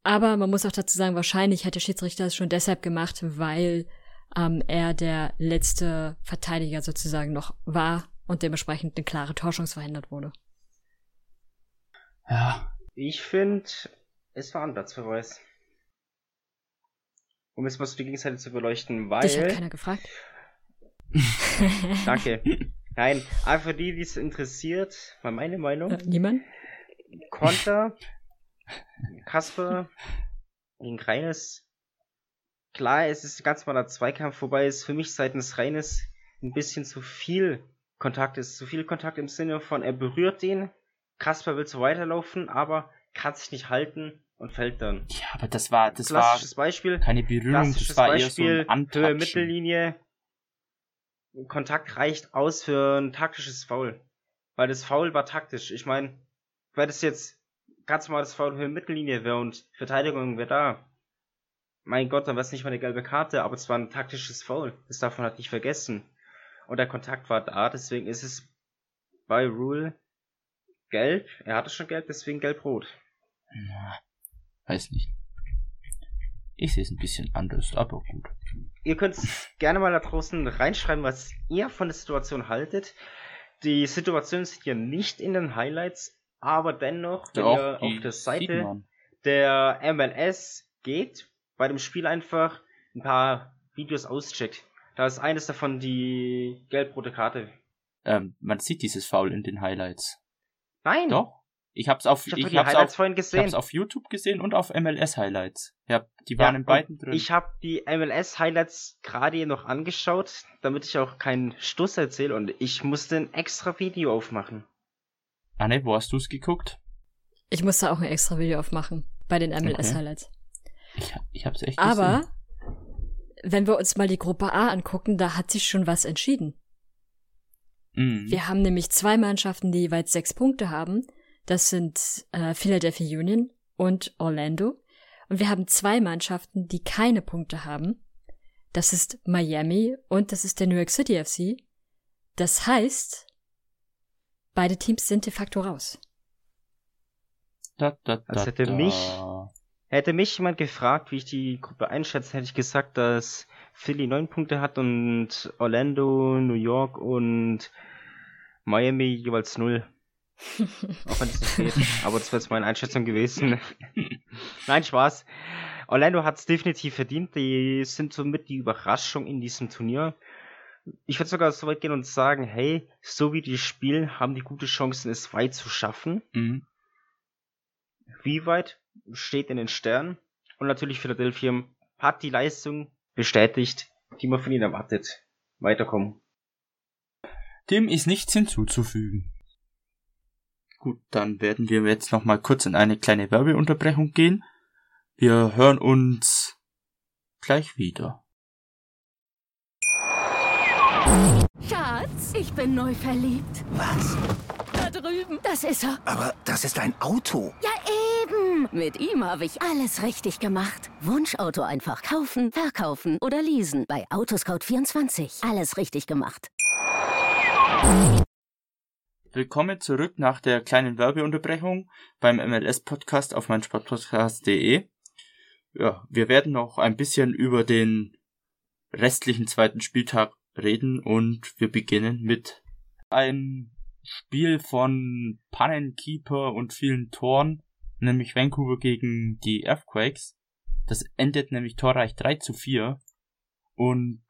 Aber man muss auch dazu sagen, wahrscheinlich hat der Schiedsrichter es schon deshalb gemacht, weil ähm, er der letzte Verteidiger sozusagen noch war und dementsprechend eine klare Torschance verhindert wurde. Ja, Ich finde, es war Ansatzverweis. Um jetzt mal so die Gegenseite zu beleuchten, weil. Dich hat keiner gefragt. Danke. Nein, aber für die, die es interessiert, mal meine Meinung. Äh, niemand? Konter, Kasper gegen Reines. Klar, es ist ganz mal der Zweikampf, wobei es für mich seitens Reines ein bisschen zu viel Kontakt ist. Zu viel Kontakt im Sinne von, er berührt den, Kasper will so weiterlaufen, aber kann sich nicht halten und fällt dann. ja, aber das war, das war Klassisches Beispiel. keine Berührung, das war eher so Beispiel, ein Höhe. Mittellinie. Kontakt reicht aus für ein taktisches Foul. Weil das Foul war taktisch. Ich meine, weil das jetzt ganz normal das Foul Höhe Mittellinie wäre und Verteidigung wäre da. Mein Gott, dann wäre es nicht mal eine gelbe Karte, aber es war ein taktisches Foul. Das darf man halt nicht vergessen. Und der Kontakt war da, deswegen ist es bei Rule gelb. Er hatte schon gelb, deswegen gelb-rot. Weiß nicht. Ich sehe es ein bisschen anders, aber gut. Ihr könnt gerne mal da draußen reinschreiben, was ihr von der Situation haltet. Die Situation ist hier nicht in den Highlights, aber dennoch, wenn Doch, ihr auf der Seite der MLS geht, bei dem Spiel einfach ein paar Videos auscheckt. Da ist eines davon die gelb-rote Karte. Ähm, man sieht dieses Foul in den Highlights. Nein! Doch. Ich hab's auf, Ich habe ich die hab's Highlights auf, vorhin ich gesehen. hab's auf YouTube gesehen und auf MLS Highlights. Ja, die Ja, waren in und beiden drin. Ich habe die MLS-Highlights gerade noch angeschaut, damit ich auch keinen Stuss erzähle und ich musste ein extra Video aufmachen. Anne, wo hast du's geguckt? Ich musste auch ein extra Video aufmachen bei den Okay. MLS-Highlights. Ich, hab- ich hab's echt Aber gesehen. wenn wir uns mal die Gruppe A angucken, da hat sich schon was entschieden. Mhm. Wir haben nämlich zwei Mannschaften, die jeweils sechs Punkte haben. Das sind äh, Philadelphia Union und Orlando. Und wir haben zwei Mannschaften, die keine Punkte haben. Das ist Miami und das ist der New York City FC. Das heißt, beide Teams sind de facto raus. Da, da, da, Das hätte mich- Hätte mich jemand gefragt, wie ich die Gruppe einschätze, hätte ich gesagt, dass Philly neun Punkte hat und Orlando, New York und Miami jeweils null. Auch wenn es nicht geht. Aber das wäre jetzt meine Einschätzung gewesen. Nein, Spaß. Orlando hat es definitiv verdient. Die sind somit die Überraschung in diesem Turnier. Ich würde sogar so weit gehen und sagen, hey, so wie die spielen, haben die gute Chancen, es weit zu schaffen. Mhm. Wie weit steht in den Sternen. Und natürlich Philadelphia hat die Leistung bestätigt, die man von ihnen erwartet. Weiterkommen. Dem ist nichts hinzuzufügen. Gut, dann werden wir jetzt noch mal kurz in eine kleine Werbeunterbrechung gehen. Wir hören uns gleich wieder. Schatz, ich bin neu verliebt. Was? Da drüben. Das ist er. Aber das ist ein Auto. Ja, eben. Mit ihm habe ich alles richtig gemacht. Wunschauto einfach kaufen, verkaufen oder leasen. Bei Autoscout24. Alles richtig gemacht. Willkommen zurück nach der kleinen Werbeunterbrechung beim MLS-Podcast auf meinsportpodcast.de. Ja, wir werden noch ein bisschen über den restlichen zweiten Spieltag reden und wir beginnen mit einem Spiel von Pannenkeeper und vielen Toren, nämlich Vancouver gegen die Earthquakes. Das endet nämlich torreich 3 zu 4 und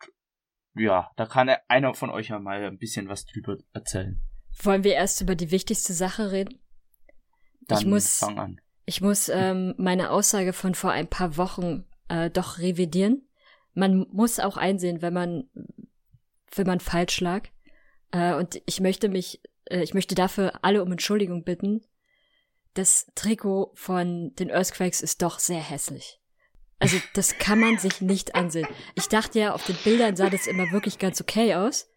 ja, da kann einer von euch ja mal ein bisschen was drüber erzählen. Wollen wir erst über die wichtigste Sache reden? Dann ich muss, fang an. ich muss ähm, meine Aussage von vor ein paar Wochen äh, doch revidieren. Man muss auch einsehen, wenn man wenn man falsch lag. Äh, und ich möchte mich, äh, ich möchte dafür alle um Entschuldigung bitten. Das Trikot von den Earthquakes ist doch sehr hässlich. Also das kann man sich nicht ansehen. Ich dachte ja, auf den Bildern sah das immer wirklich ganz okay aus.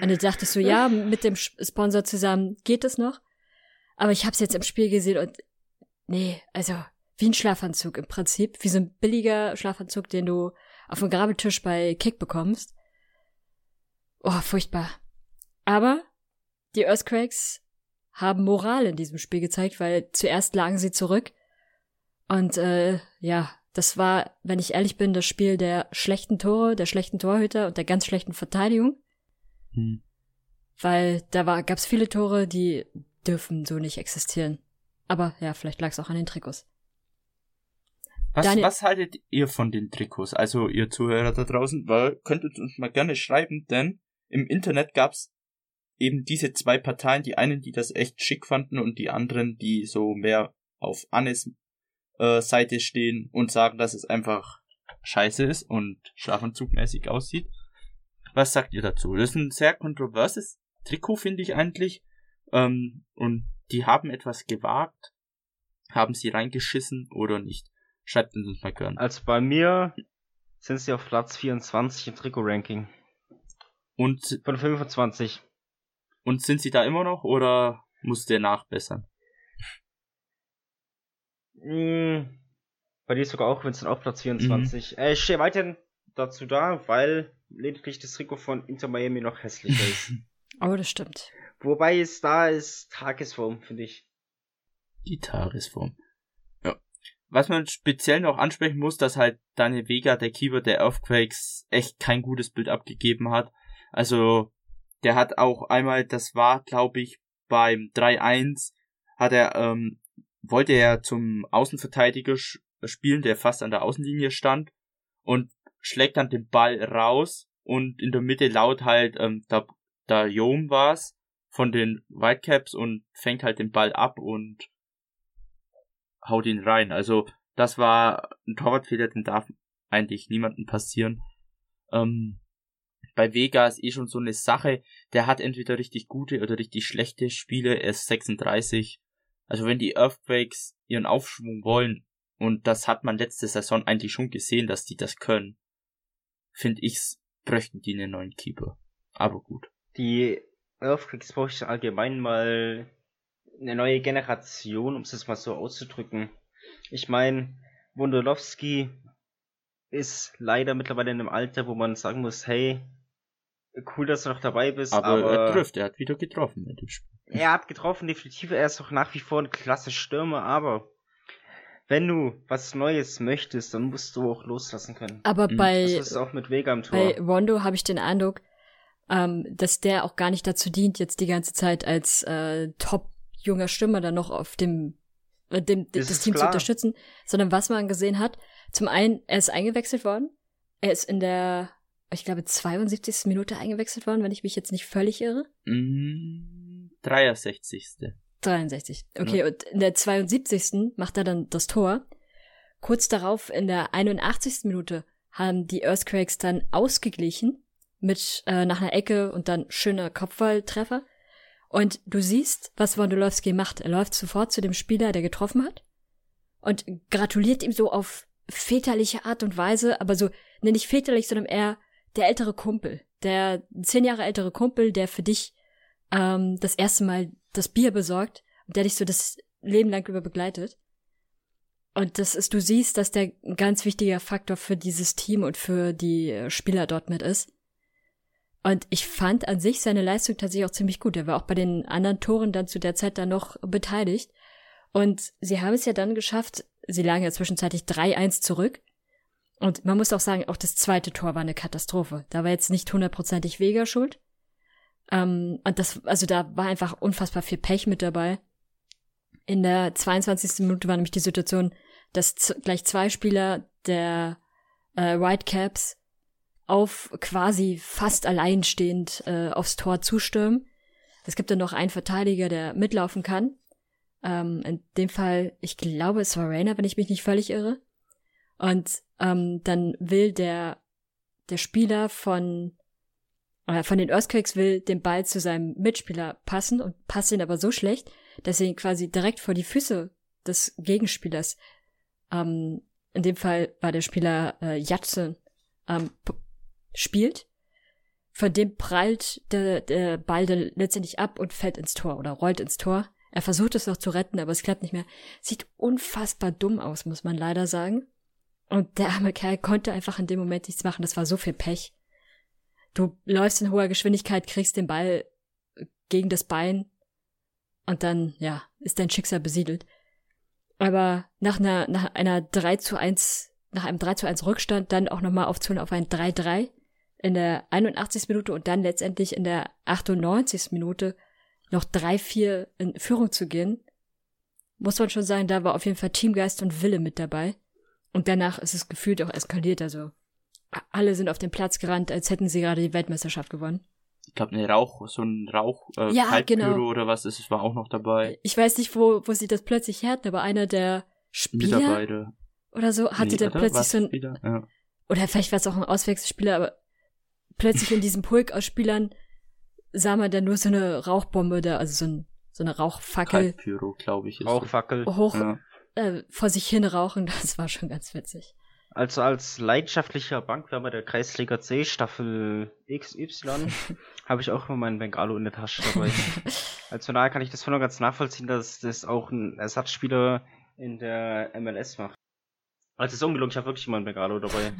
Und dann dachte ich so, ja, mit dem Sponsor zusammen geht es noch. Aber ich habe es jetzt im Spiel gesehen und nee, also wie ein Schlafanzug im Prinzip, wie so ein billiger Schlafanzug, den du auf dem Grabeltisch bei Kick bekommst. Oh, furchtbar. Aber die Earthquakes haben Moral in diesem Spiel gezeigt, weil zuerst lagen sie zurück. Und äh, ja, das war, wenn ich ehrlich bin, das Spiel der schlechten Tore, der schlechten Torhüter und der ganz schlechten Verteidigung. Hm. Weil da war, gab's viele Tore, die dürfen so nicht existieren. Aber ja, vielleicht lag es auch an den Trikots. Was, Daniel- was haltet ihr von den Trikots? Also ihr Zuhörer da draußen, weil könntet uns mal gerne schreiben, denn im Internet gab's eben diese zwei Parteien, die einen, die das echt schick fanden und die anderen, die so mehr auf Annes äh, Seite stehen und sagen, dass es einfach scheiße ist und schlafanzugmäßig aussieht. Was sagt ihr dazu? Das ist ein sehr kontroverses Trikot, finde ich eigentlich. Ähm, und die haben etwas gewagt. Haben sie reingeschissen oder nicht? Schreibt uns mal gern. Also bei mir sind sie auf Platz 24 im Trikot-Ranking. Und, Von 25. und sind sie da immer noch oder muss der nachbessern? Hm, bei dir sogar auch, wenn es dann auf Platz 24. Äh, ich stehe weiterhin dazu da, weil lediglich das Trikot von Inter Miami noch hässlicher ist. Oh, das stimmt. Wobei es da ist Tagesform, finde ich. Die Tagesform. Ja. Was man speziell noch ansprechen muss, dass halt Daniel Vega, der Keeper der Earthquakes, echt kein gutes Bild abgegeben hat. Also, der hat auch einmal, das war, glaube ich, beim 3-1, hat er, ähm, wollte er zum Außenverteidiger spielen, der fast an der Außenlinie stand und schlägt dann den Ball raus und in der Mitte laut halt, ähm, da, da Jom war's von den Whitecaps und fängt halt den Ball ab und haut ihn rein. Also das war ein Torwartfehler, den darf eigentlich niemandem passieren. Ähm, bei Vega ist eh schon so eine Sache, der hat entweder richtig gute oder richtig schlechte Spiele, er ist 36. Also wenn die Earthquakes ihren Aufschwung wollen, und das hat man letzte Saison eigentlich schon gesehen, dass die das können, finde ich's, bräuchten die einen neuen Keeper. Aber gut. Die Earthquakes bräuchte allgemein mal eine neue Generation, um es jetzt mal so auszudrücken. Ich meine, Wondolowski ist leider mittlerweile in einem Alter, wo man sagen muss, hey, cool, dass du noch dabei bist, Aber, aber, er trifft, er hat wieder getroffen in dem Spiel. er hat getroffen, definitiv, er ist auch nach wie vor ein klasse Stürmer, aber wenn du was Neues möchtest, dann musst du auch loslassen können. Aber Mhm. bei, Das ist auch mit Vega im Tor. bei Rondo habe ich den Eindruck, ähm, dass der auch gar nicht dazu dient, jetzt die ganze Zeit als äh, top junger Stürmer dann noch auf dem äh, dem, Das das Team zu klar. unterstützen, sondern was man gesehen hat. Zum einen, er ist eingewechselt worden. Er ist in der, ich glaube, 72. Minute eingewechselt worden, wenn ich mich jetzt nicht völlig irre. Mm, 63. 63. Okay, und in der 72. macht er dann das Tor. Kurz darauf, in der 81. Minute, haben die Earthquakes dann ausgeglichen mit äh, nach einer Ecke und dann schöner Kopfballtreffer. Und du siehst, was Wondolowski macht. Er läuft sofort zu dem Spieler, der getroffen hat und gratuliert ihm so auf väterliche Art und Weise, aber so, ne, nicht väterlich, sondern eher der ältere Kumpel, der zehn Jahre ältere Kumpel, der für dich ähm, das erste Mal das Bier besorgt und der dich so das Leben lang über begleitet. Und das ist, du siehst, dass der ein ganz wichtiger Faktor für dieses Team und für die Spieler dort mit ist. Und ich fand an sich seine Leistung tatsächlich auch ziemlich gut. Er war auch bei den anderen Toren dann zu der Zeit dann noch beteiligt. Und sie haben es ja dann geschafft, sie lagen ja zwischenzeitlich 3-1 zurück. Und man muss auch sagen, auch das zweite Tor war eine Katastrophe. Da war jetzt nicht hundertprozentig Vega schuld. Ähm, und das, also da war einfach unfassbar viel Pech mit dabei. In der 22. Minute war nämlich die Situation, dass gleich zwei Spieler der äh, Whitecaps auf quasi fast alleinstehend äh, aufs Tor zustürmen. Es gibt dann noch einen Verteidiger, der mitlaufen kann. Ähm, in dem Fall, ich glaube, es war Rainer, wenn ich mich nicht völlig irre. Und ähm, dann will der, der Spieler von, äh, von den Earthquakes will den Ball zu seinem Mitspieler passen und passt ihn aber so schlecht, dass er ihn quasi direkt vor die Füße des Gegenspielers, ähm, in dem Fall war der Spieler äh, Jatze, ähm, spielt. Von dem prallt der, der Ball dann letztendlich ab und fällt ins Tor oder rollt ins Tor. Er versucht es noch zu retten, aber es klappt nicht mehr. Sieht unfassbar dumm aus, muss man leider sagen. Und der arme Kerl konnte einfach in dem Moment nichts machen. Das war so viel Pech. Du läufst in hoher Geschwindigkeit, kriegst den Ball gegen das Bein und dann, ja, ist dein Schicksal besiedelt. Aber nach einer, nach einer 3 zu 1, nach einem 3 zu 1 Rückstand dann auch nochmal aufzuholen auf ein 3-3 in der 81. Minute und dann letztendlich in der 98. Minute noch 3-4 in Führung zu gehen, muss man schon sagen, da war auf jeden Fall Teamgeist und Wille mit dabei. Und danach ist es gefühlt auch eskaliert, also alle sind auf den Platz gerannt, als hätten sie gerade die Weltmeisterschaft gewonnen. Ich glaube, eine Rauch, so ein Rauch, äh, Ja, genau. oder was ist, es war auch noch dabei. Ich weiß nicht, wo, wo sie das plötzlich her hatten, aber einer der Spieler Mitarbeiter. oder so hatte Nee, dann plötzlich so ein, wieder? Ja. oder vielleicht war es auch ein Auswechselspieler, aber plötzlich in diesem Pulk aus Spielern sah man dann nur so eine Rauchbombe da, also so, ein, so eine Rauchfackel Kaltpyro, glaube ich. Rauchfackel. hoch Ja. Äh, vor sich hin rauchen. Das war schon ganz witzig. Also als leidenschaftlicher Bankwärmer der Kreisliga C Staffel XY habe ich auch immer meinen Bengalo in der Tasche dabei. also von daher kann ich das voll und ganz nachvollziehen, dass das auch ein Ersatzspieler in der MLS macht. Also es ist ungelogen, ich habe wirklich immer einen Bengalo dabei.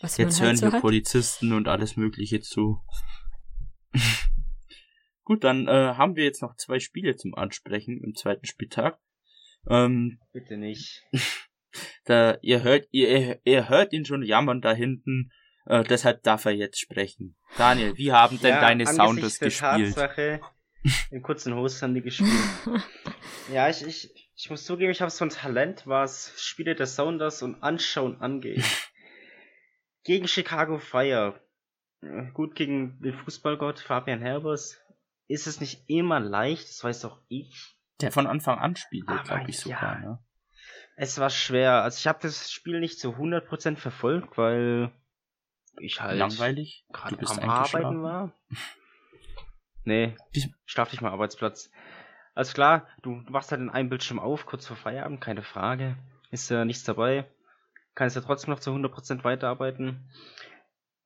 Was Jetzt man hören halt so. Polizisten und alles Mögliche zu. Gut, dann äh, haben wir jetzt noch zwei Spiele zum Ansprechen im zweiten Spieltag. Ähm, Bitte nicht. da, ihr hört, ihr, ihr hört ihn schon jammern da hinten. Äh, deshalb darf er jetzt sprechen. Daniel, wie haben denn Ja, deine Sounders der gespielt? Tatsache, in kurzen Hosen haben die gespielt. ja, ich, ich, ich muss zugeben, ich habe so ein Talent, was Spiele der Sounders und Anschauen angeht. gegen Chicago Fire, äh, gut gegen den Fußballgott Fabian Herbers, ist es nicht immer leicht, das weiß auch ich. Der von Anfang an spielte, Aber glaube ich sogar. ja. Ne? Es war schwer. Also ich habe das Spiel nicht zu 100% verfolgt, weil ich halt Langweilig. Gerade am Arbeiten war. Nee, schlaf dich mal Arbeitsplatz. Also klar, du du machst halt in einem Bildschirm auf, kurz vor Feierabend, keine Frage. Ist ja nichts dabei. Kannst ja trotzdem noch zu 100% weiterarbeiten.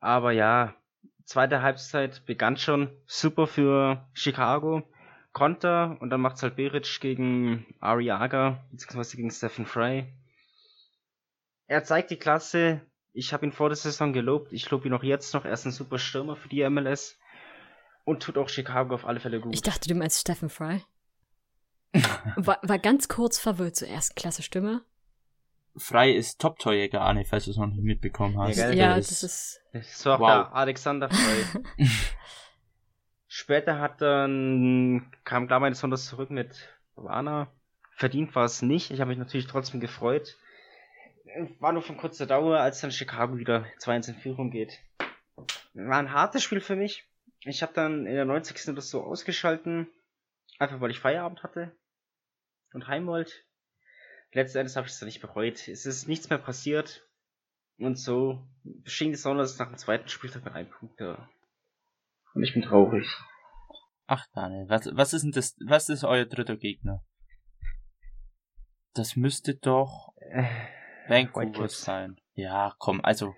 Aber ja, zweite Halbzeit begann schon super für Chicago. Konter und dann macht's halt Beric gegen Ariaga, beziehungsweise gegen Stephen Fry. Er zeigt die Klasse. Ich habe ihn vor der Saison gelobt. Ich lobe ihn auch jetzt noch. Er ist ein super Stürmer für die MLS. Und tut auch Chicago auf alle Fälle gut. Ich dachte, du meinst Stephen Fry. War, war ganz kurz verwirrt, so erste Klasse Stimme. Frei ist Top-Torjäger, Arne, falls du es noch nicht mitbekommen hast. Ja? Ja, das ist. Das war auch Wow. der Alexander Frey. Später hat dann, kam Glammer besonders zurück mit Wana. verdient war es nicht. Ich habe mich natürlich trotzdem gefreut. War nur von kurzer Dauer, als dann Chicago wieder 2-1 in Führung geht. War ein hartes Spiel für mich. Ich habe dann in der 90. das so ausgeschalten, einfach weil ich Feierabend hatte und heim wollte. Letzten Endes habe ich es dann nicht bereut. Es ist nichts mehr passiert. Und so schien die Sounders nach dem zweiten Spieltag mit einem Punkt da. Und ich bin traurig. Ach, Daniel, was, was ist denn das, was ist euer dritter Gegner? Das müsste doch Äh, Vancouver sein. Ja, komm, also,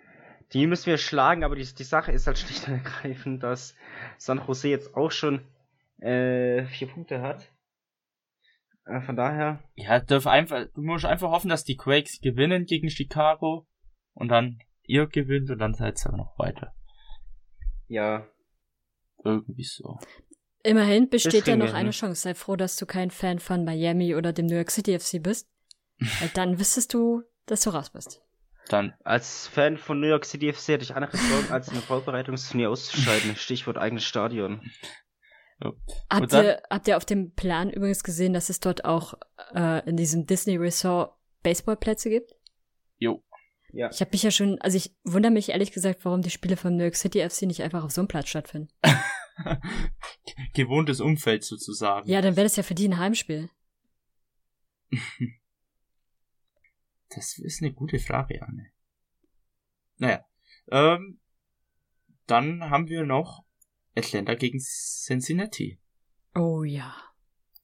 Die müssen wir schlagen, aber die, die Sache ist halt schlicht und ergreifend, dass San Jose jetzt auch schon äh, vier Punkte hat. Äh, von daher, ja, darf einfach, du musst einfach hoffen, dass die Quakes gewinnen gegen Chicago und dann ihr gewinnt und dann seid ihr noch weiter. ja, Irgendwie so. Immerhin besteht ja noch eine hin. Chance. Sei froh, dass du kein Fan von Miami oder dem New York City FC bist. Weil dann wüsstest du, dass du raus bist. Dann, als Fan von New York City FC hätte ich andere Sorgen, als in der Vorbereitungsturnier auszuscheiden. Stichwort eigenes Stadion. Habt dann- ihr, habt ihr auf dem Plan übrigens gesehen, dass es dort auch äh, in diesem Disney Resort Baseballplätze gibt? jo. Ja. Ich habe mich ja schon, also ich wundere mich ehrlich gesagt, warum die Spiele von New York City FC nicht einfach auf so einem Platz stattfinden. Gewohntes Umfeld sozusagen. Ja, dann wäre das ja für die ein Heimspiel. Das ist eine gute Frage, Anne. Naja, ähm, dann haben wir noch Atlanta gegen Cincinnati. Oh ja.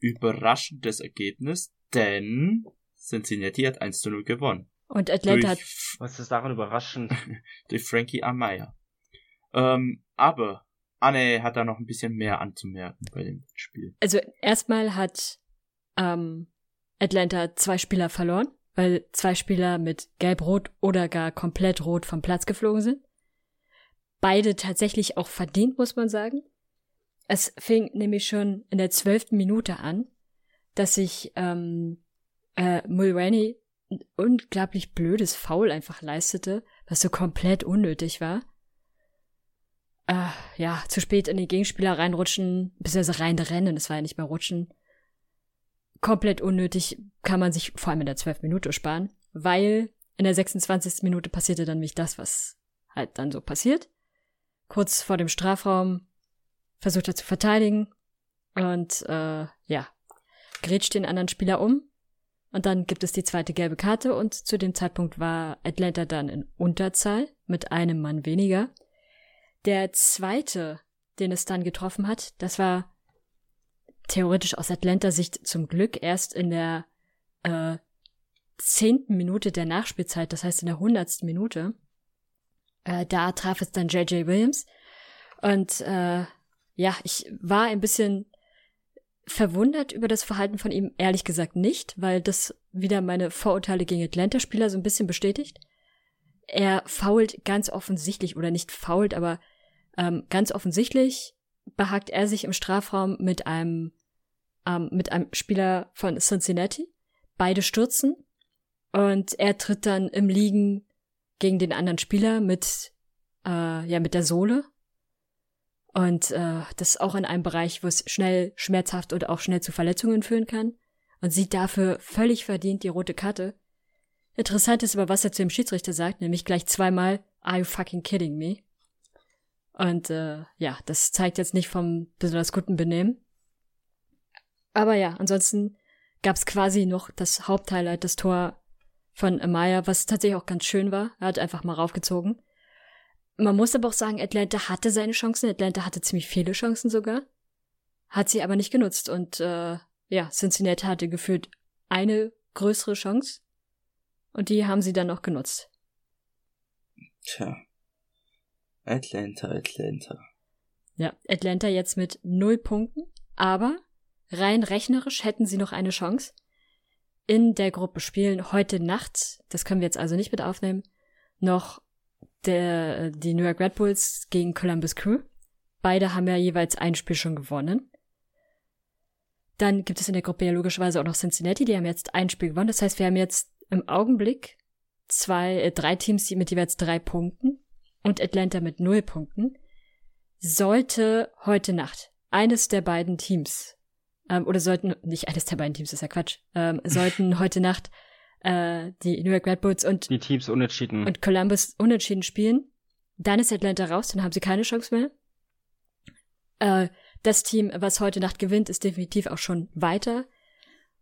Überraschendes Ergebnis, denn Cincinnati hat 1 zu 0 gewonnen. Und Atlanta hat, Was ist daran überraschend? durch Frankie Amaya. Ähm, aber Anne hat da noch ein bisschen mehr anzumerken bei dem Spiel. also erstmal hat ähm, Atlanta zwei Spieler verloren, weil zwei Spieler mit gelb-rot oder gar komplett rot vom Platz geflogen sind. Beide tatsächlich auch verdient, muss man sagen. Es fing nämlich schon in der zwölften Minute an, dass sich ähm, äh, Mulroney unglaublich blödes Foul einfach leistete, was so komplett unnötig war. Äh, ja, zu spät in den Gegenspieler reinrutschen, beziehungsweise reinrennen, es war ja nicht mehr rutschen. Komplett unnötig, kann man sich vor allem in der 12 Minute sparen, weil in der 26. Minute passierte dann nämlich das, was halt dann so passiert. Kurz vor dem Strafraum versucht er zu verteidigen und äh, ja, grätscht den anderen Spieler um. Und dann gibt es die zweite gelbe Karte und zu dem Zeitpunkt war Atlanta dann in Unterzahl mit einem Mann weniger. Der zweite, den es dann getroffen hat, das war theoretisch aus Atlanta-Sicht zum Glück erst in der äh, zehnten Minute der Nachspielzeit, das heißt in der hundertsten Minute. Äh, da traf es dann J.J. Williams. Und äh, ja, ich war ein bisschen verwundert über das Verhalten von ihm, ehrlich gesagt nicht, weil das wieder meine Vorurteile gegen Atlanta-Spieler so ein bisschen bestätigt. Er fault ganz offensichtlich, oder nicht fault, aber ähm, ganz offensichtlich behagt er sich im Strafraum mit einem, ähm, mit einem Spieler von Cincinnati. Beide stürzen und er tritt dann im Liegen gegen den anderen Spieler mit, äh, ja, mit der Sohle. Und äh, das ist auch in einem Bereich, wo es schnell schmerzhaft und auch schnell zu Verletzungen führen kann. Und sieht dafür völlig verdient die rote Karte. Interessant ist aber, was er zu dem Schiedsrichter sagt, nämlich gleich zweimal, are you fucking kidding me? Und äh, ja, das zeigt jetzt nicht vom besonders guten Benehmen. Aber ja, ansonsten gab es quasi noch das Haupthighlight, das Tor von Amaya, was tatsächlich auch ganz schön war. Er hat einfach mal raufgezogen. Man muss aber auch sagen, Atlanta hatte seine Chancen. Atlanta hatte ziemlich viele Chancen sogar. Hat sie aber nicht genutzt. Und äh, ja, Cincinnati hatte gefühlt eine größere Chance. Und die haben sie dann auch genutzt. Tja. Atlanta, Atlanta. Ja, Atlanta jetzt mit null Punkten, aber rein rechnerisch hätten sie noch eine Chance. In der Gruppe spielen heute Nacht, das können wir jetzt also nicht mit aufnehmen, noch der, die New York Red Bulls gegen Columbus Crew. Beide haben ja jeweils ein Spiel schon gewonnen. Dann gibt es in der Gruppe ja logischerweise auch noch Cincinnati, die haben jetzt ein Spiel gewonnen. Das heißt, wir haben jetzt im Augenblick zwei, äh, drei Teams die mit jeweils drei Punkten und Atlanta mit null Punkten. Sollte heute Nacht eines der beiden Teams ähm, oder sollten, nicht eines der beiden Teams, ist ja Quatsch, ähm, sollten heute Nacht äh, die New York Red Bulls und, Die Teams unentschieden. und Columbus unentschieden spielen, dann ist Atlanta raus, dann haben sie keine Chance mehr. Äh, das Team, was heute Nacht gewinnt, ist definitiv auch schon weiter.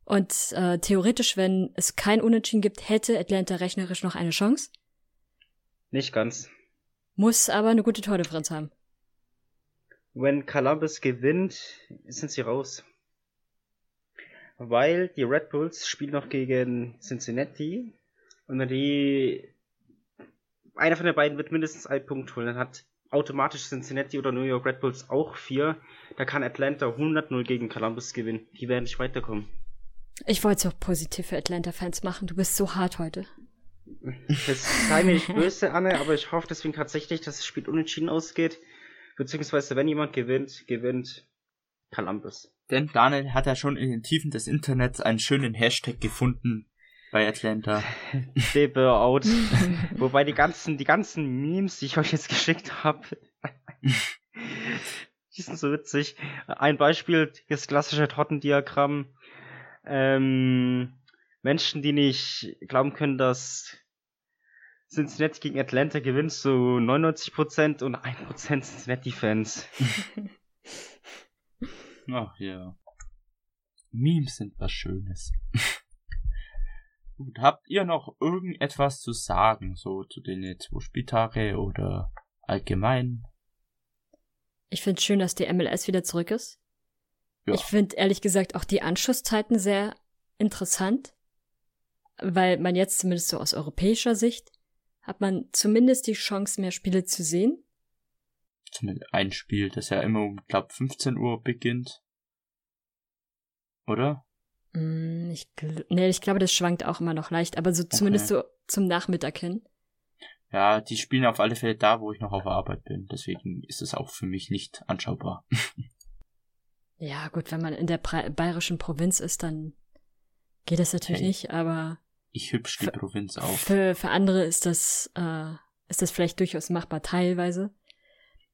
Und äh, theoretisch, wenn es kein Unentschieden gibt, hätte Atlanta rechnerisch noch eine Chance. Nicht ganz. Muss aber eine gute Tordifferenz haben. Wenn Columbus gewinnt, sind sie raus. Weil die Red Bulls spielen noch gegen Cincinnati und wenn die einer von den beiden wird mindestens einen Punkt holen, dann hat automatisch Cincinnati oder New York Red Bulls auch vier. Da kann Atlanta 100-0 gegen Columbus gewinnen. Die werden nicht weiterkommen. Ich wollte es auch positiv für Atlanta-Fans machen. Du bist so hart heute. Das sei mir nicht böse, Anne, aber ich hoffe deswegen tatsächlich, dass das Spiel unentschieden ausgeht. Beziehungsweise, wenn jemand gewinnt, gewinnt Columbus. Denn Daniel hat ja schon in den Tiefen des Internets einen schönen Hashtag gefunden bei Atlanta. Debe out. Wobei die ganzen, die ganzen Memes, die ich euch jetzt geschickt habe, die sind so witzig. Ein Beispiel, das klassische Tortendiagramm. Ähm, Menschen, die nicht glauben können, dass Cincinnati gegen Atlanta gewinnt, so 99% und 1% Cincinnati-Fans. Ach ja. Memes sind was Schönes. Gut, habt ihr noch irgendetwas zu sagen, so zu den zwei Spieltage oder allgemein? Ich finde schön, dass die MLS wieder zurück ist. Ja. Ich finde ehrlich gesagt auch die Anschlusszeiten sehr interessant, weil man jetzt zumindest so aus europäischer Sicht hat man zumindest die Chance, mehr Spiele zu sehen. Zumindest ein Spiel, das ja immer um, glaub, 15 Uhr beginnt. Oder? Mm, Ich, nee, ich glaube, das schwankt auch immer noch leicht, aber so zumindest so zum Nachmittag hin. Ja, die spielen auf alle Fälle da, wo ich noch auf Arbeit bin. Deswegen ist es auch für mich nicht anschaubar. Ja, gut, wenn man in der bayerischen Provinz ist, dann geht das natürlich Hey. nicht, aber Ich hübsch die Provinz auf. Für, für andere ist das, äh, ist das vielleicht durchaus machbar, teilweise.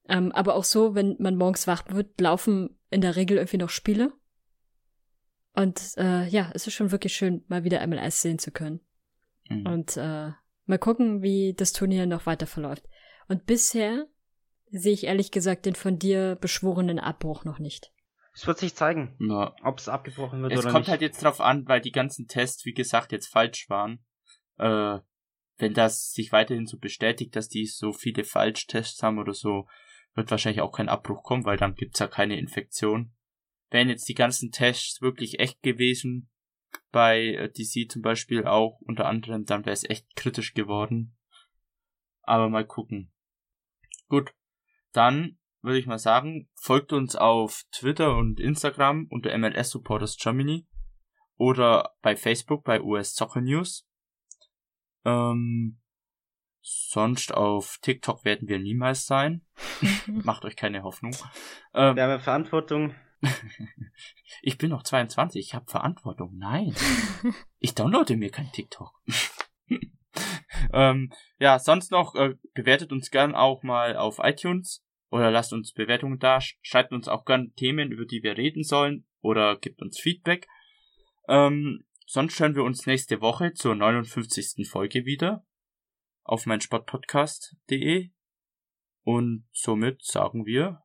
Ähm, aber auch so, wenn man morgens wach wird, laufen in der Regel irgendwie noch Spiele. Und äh, ja, es ist schon wirklich schön, mal wieder MLS sehen zu können. Mhm. Und äh, mal gucken, wie das Turnier noch weiter verläuft. Und bisher sehe ich ehrlich gesagt den von dir beschworenen Abbruch noch nicht. Es wird sich zeigen, Ja. ob es abgebrochen wird Es oder kommt nicht. halt jetzt drauf an, weil die ganzen Tests, wie gesagt, jetzt falsch waren. Äh, wenn das sich weiterhin so bestätigt, dass die so viele Falschtests haben oder so, wird wahrscheinlich auch kein Abbruch kommen, weil dann gibt's ja keine Infektion. Wären jetzt die ganzen Tests wirklich echt gewesen, bei äh, DC zum Beispiel auch unter anderem, dann wäre es echt kritisch geworden. Aber mal gucken. Gut, dann würde ich mal sagen, folgt uns auf Twitter und Instagram unter MLS Supporters Germany oder bei Facebook bei US Soccer News. Ähm, sonst auf TikTok werden wir niemals sein. Macht euch keine Hoffnung. Ähm, Wir haben ja Verantwortung. ich bin noch 22, ich habe Verantwortung. Nein. Ich downloade mir kein TikTok. ähm, ja, sonst noch, äh, bewertet uns gern auch mal auf iTunes oder lasst uns Bewertungen da. Sch- Schreibt uns auch gern Themen, über die wir reden sollen oder gibt uns Feedback. Ähm, sonst hören wir uns nächste Woche zur 59. Folge wieder auf meinsportpodcast.de und somit sagen wir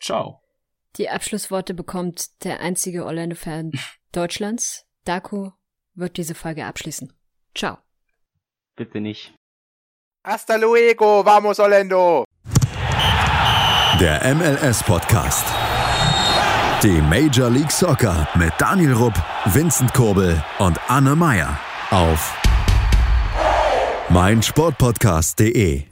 Ciao. Die Abschlussworte bekommt der einzige Orlando-Fan Deutschlands. Daku wird diese Folge abschließen. Ciao. Bitte nicht. Hasta luego, vamos Orlando! Der MLS-Podcast. Die Major League Soccer mit Daniel Rupp, Vincent Kurbel und Anne Meyer auf meinsportpodcast.de.